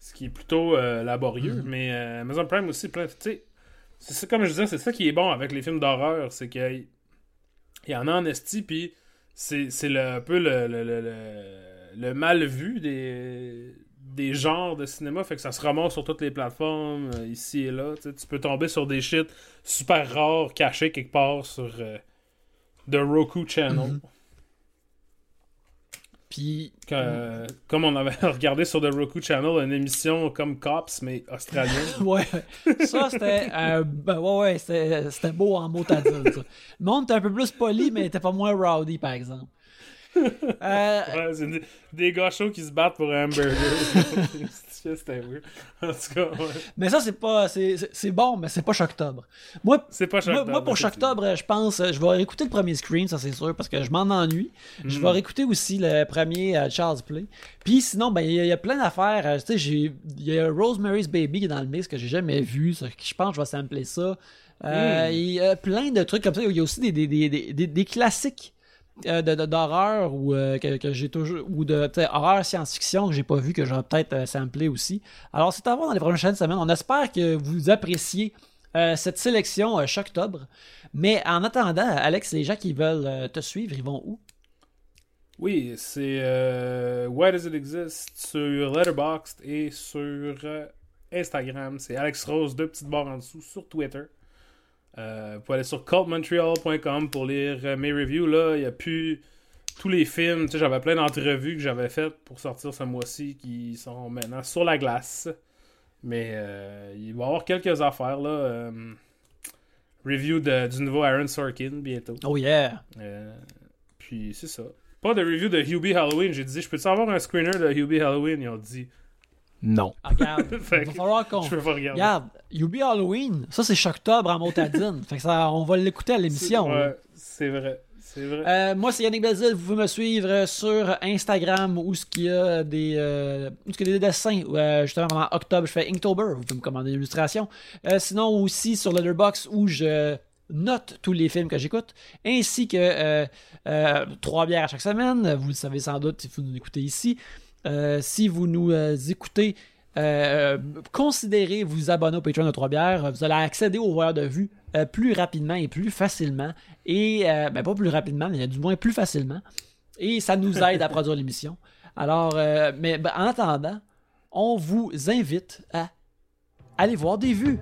Ce qui est plutôt euh, laborieux. Mais euh, Amazon Prime aussi, plein. Tu sais, c'est ça, comme je disais, c'est ça qui est bon avec les films d'horreur. C'est qu'il il y en a en esti, puis c'est c'est le- un peu le, le, le, mal vu des, des genres de cinéma. Fait que ça se ramasse sur toutes les plateformes, euh, ici et là. Tu peux tomber sur des shit super rares, cachés quelque part sur euh, The Roku Channel. Mhm. Puis, euh, comme on avait regardé sur The Roku Channel, une émission comme Cops, mais australienne. ouais, ça c'était. euh, ben ouais, ouais, c'était beau en mots à dire. Le monde était un peu plus poli, mais était pas moins rowdy, par exemple. Euh, Ouais, c'est des, chauds qui se battent pour un hamburger. C'était weird. En tout cas, ouais. mais ça, c'est pas. C'est bon, mais c'est pas Choctobre. Moi, C'est pas Moi, choquant. moi, pour Choctobre, je pense, je vais réécouter le premier screen, ça c'est sûr, parce que je m'en ennuie. Je vais réécouter aussi le premier euh, Charles Play. Puis sinon, ben il y, a- il y a plein d'affaires. euh, Tu sais, il y a Rosemary's Baby qui est dans le mix que j'ai jamais vu. ça, je pense que je vais sampler ça. Euh, Mm. Il y a plein de trucs comme ça. Il y a aussi des, des, des- des classiques. Euh, d'horreur ou euh, que, j'ai toujours ou de horreur science-fiction que j'ai pas vu que je vais peut-être euh, sampler aussi. Alors c'est à voir dans les prochaines semaines. On espère que vous appréciez euh, cette sélection euh, Choctobre. Mais en attendant, Alex, les gens qui veulent te suivre, ils vont où? Oui, c'est Why Does It Exist sur Letterboxd et sur Instagram. C'est Alex Rose, deux petites barres en dessous, sur Twitter. Euh, vous pouvez aller sur cultmontreal.com pour lire euh, mes reviews. Là, il n'y a plus tous les films. Tu sais, j'avais plein d'entrevues que j'avais faites pour sortir ce mois-ci qui sont maintenant sur la glace. Mais euh, il va y avoir quelques affaires. là. euh, review de- du nouveau Aaron Sorkin bientôt. Oh yeah! Euh, puis c'est ça. Pas de review de Hubie Halloween. J'ai dit, je peux-tu avoir un screener de Hubie Halloween? Ils ont dit, non. Ah, regarde, il va falloir qu'on... Je peux pas regarder. Regarde, Yubi Halloween, ça c'est Choctobre en motadine. fait que ça, on va l'écouter à l'émission. là. Ouais, c'est vrai. C'est vrai. Euh, moi, c'est Yannick Belzil. Vous pouvez me suivre euh, sur Instagram où ce qu'il y a des, euh, où ce qu'il y a des dessins. Euh, justement, pendant octobre, je fais Inktober. Vous pouvez me commander une illustration. Euh, sinon, aussi sur Letterboxd où je note tous les films que j'écoute, ainsi que euh, euh, trois bières à chaque semaine. Vous le savez sans doute si vous nous écoutez ici. Euh, si vous nous euh, écoutez, euh, considérez vous abonner au Patreon de Trois Bières. Vous allez accéder aux voyeurs de vue plus rapidement et plus facilement. Et, ben pas plus rapidement, mais du moins plus facilement. Et ça nous aide à produire l'émission. Alors, mais ben, en attendant, on vous invite à aller voir des vues.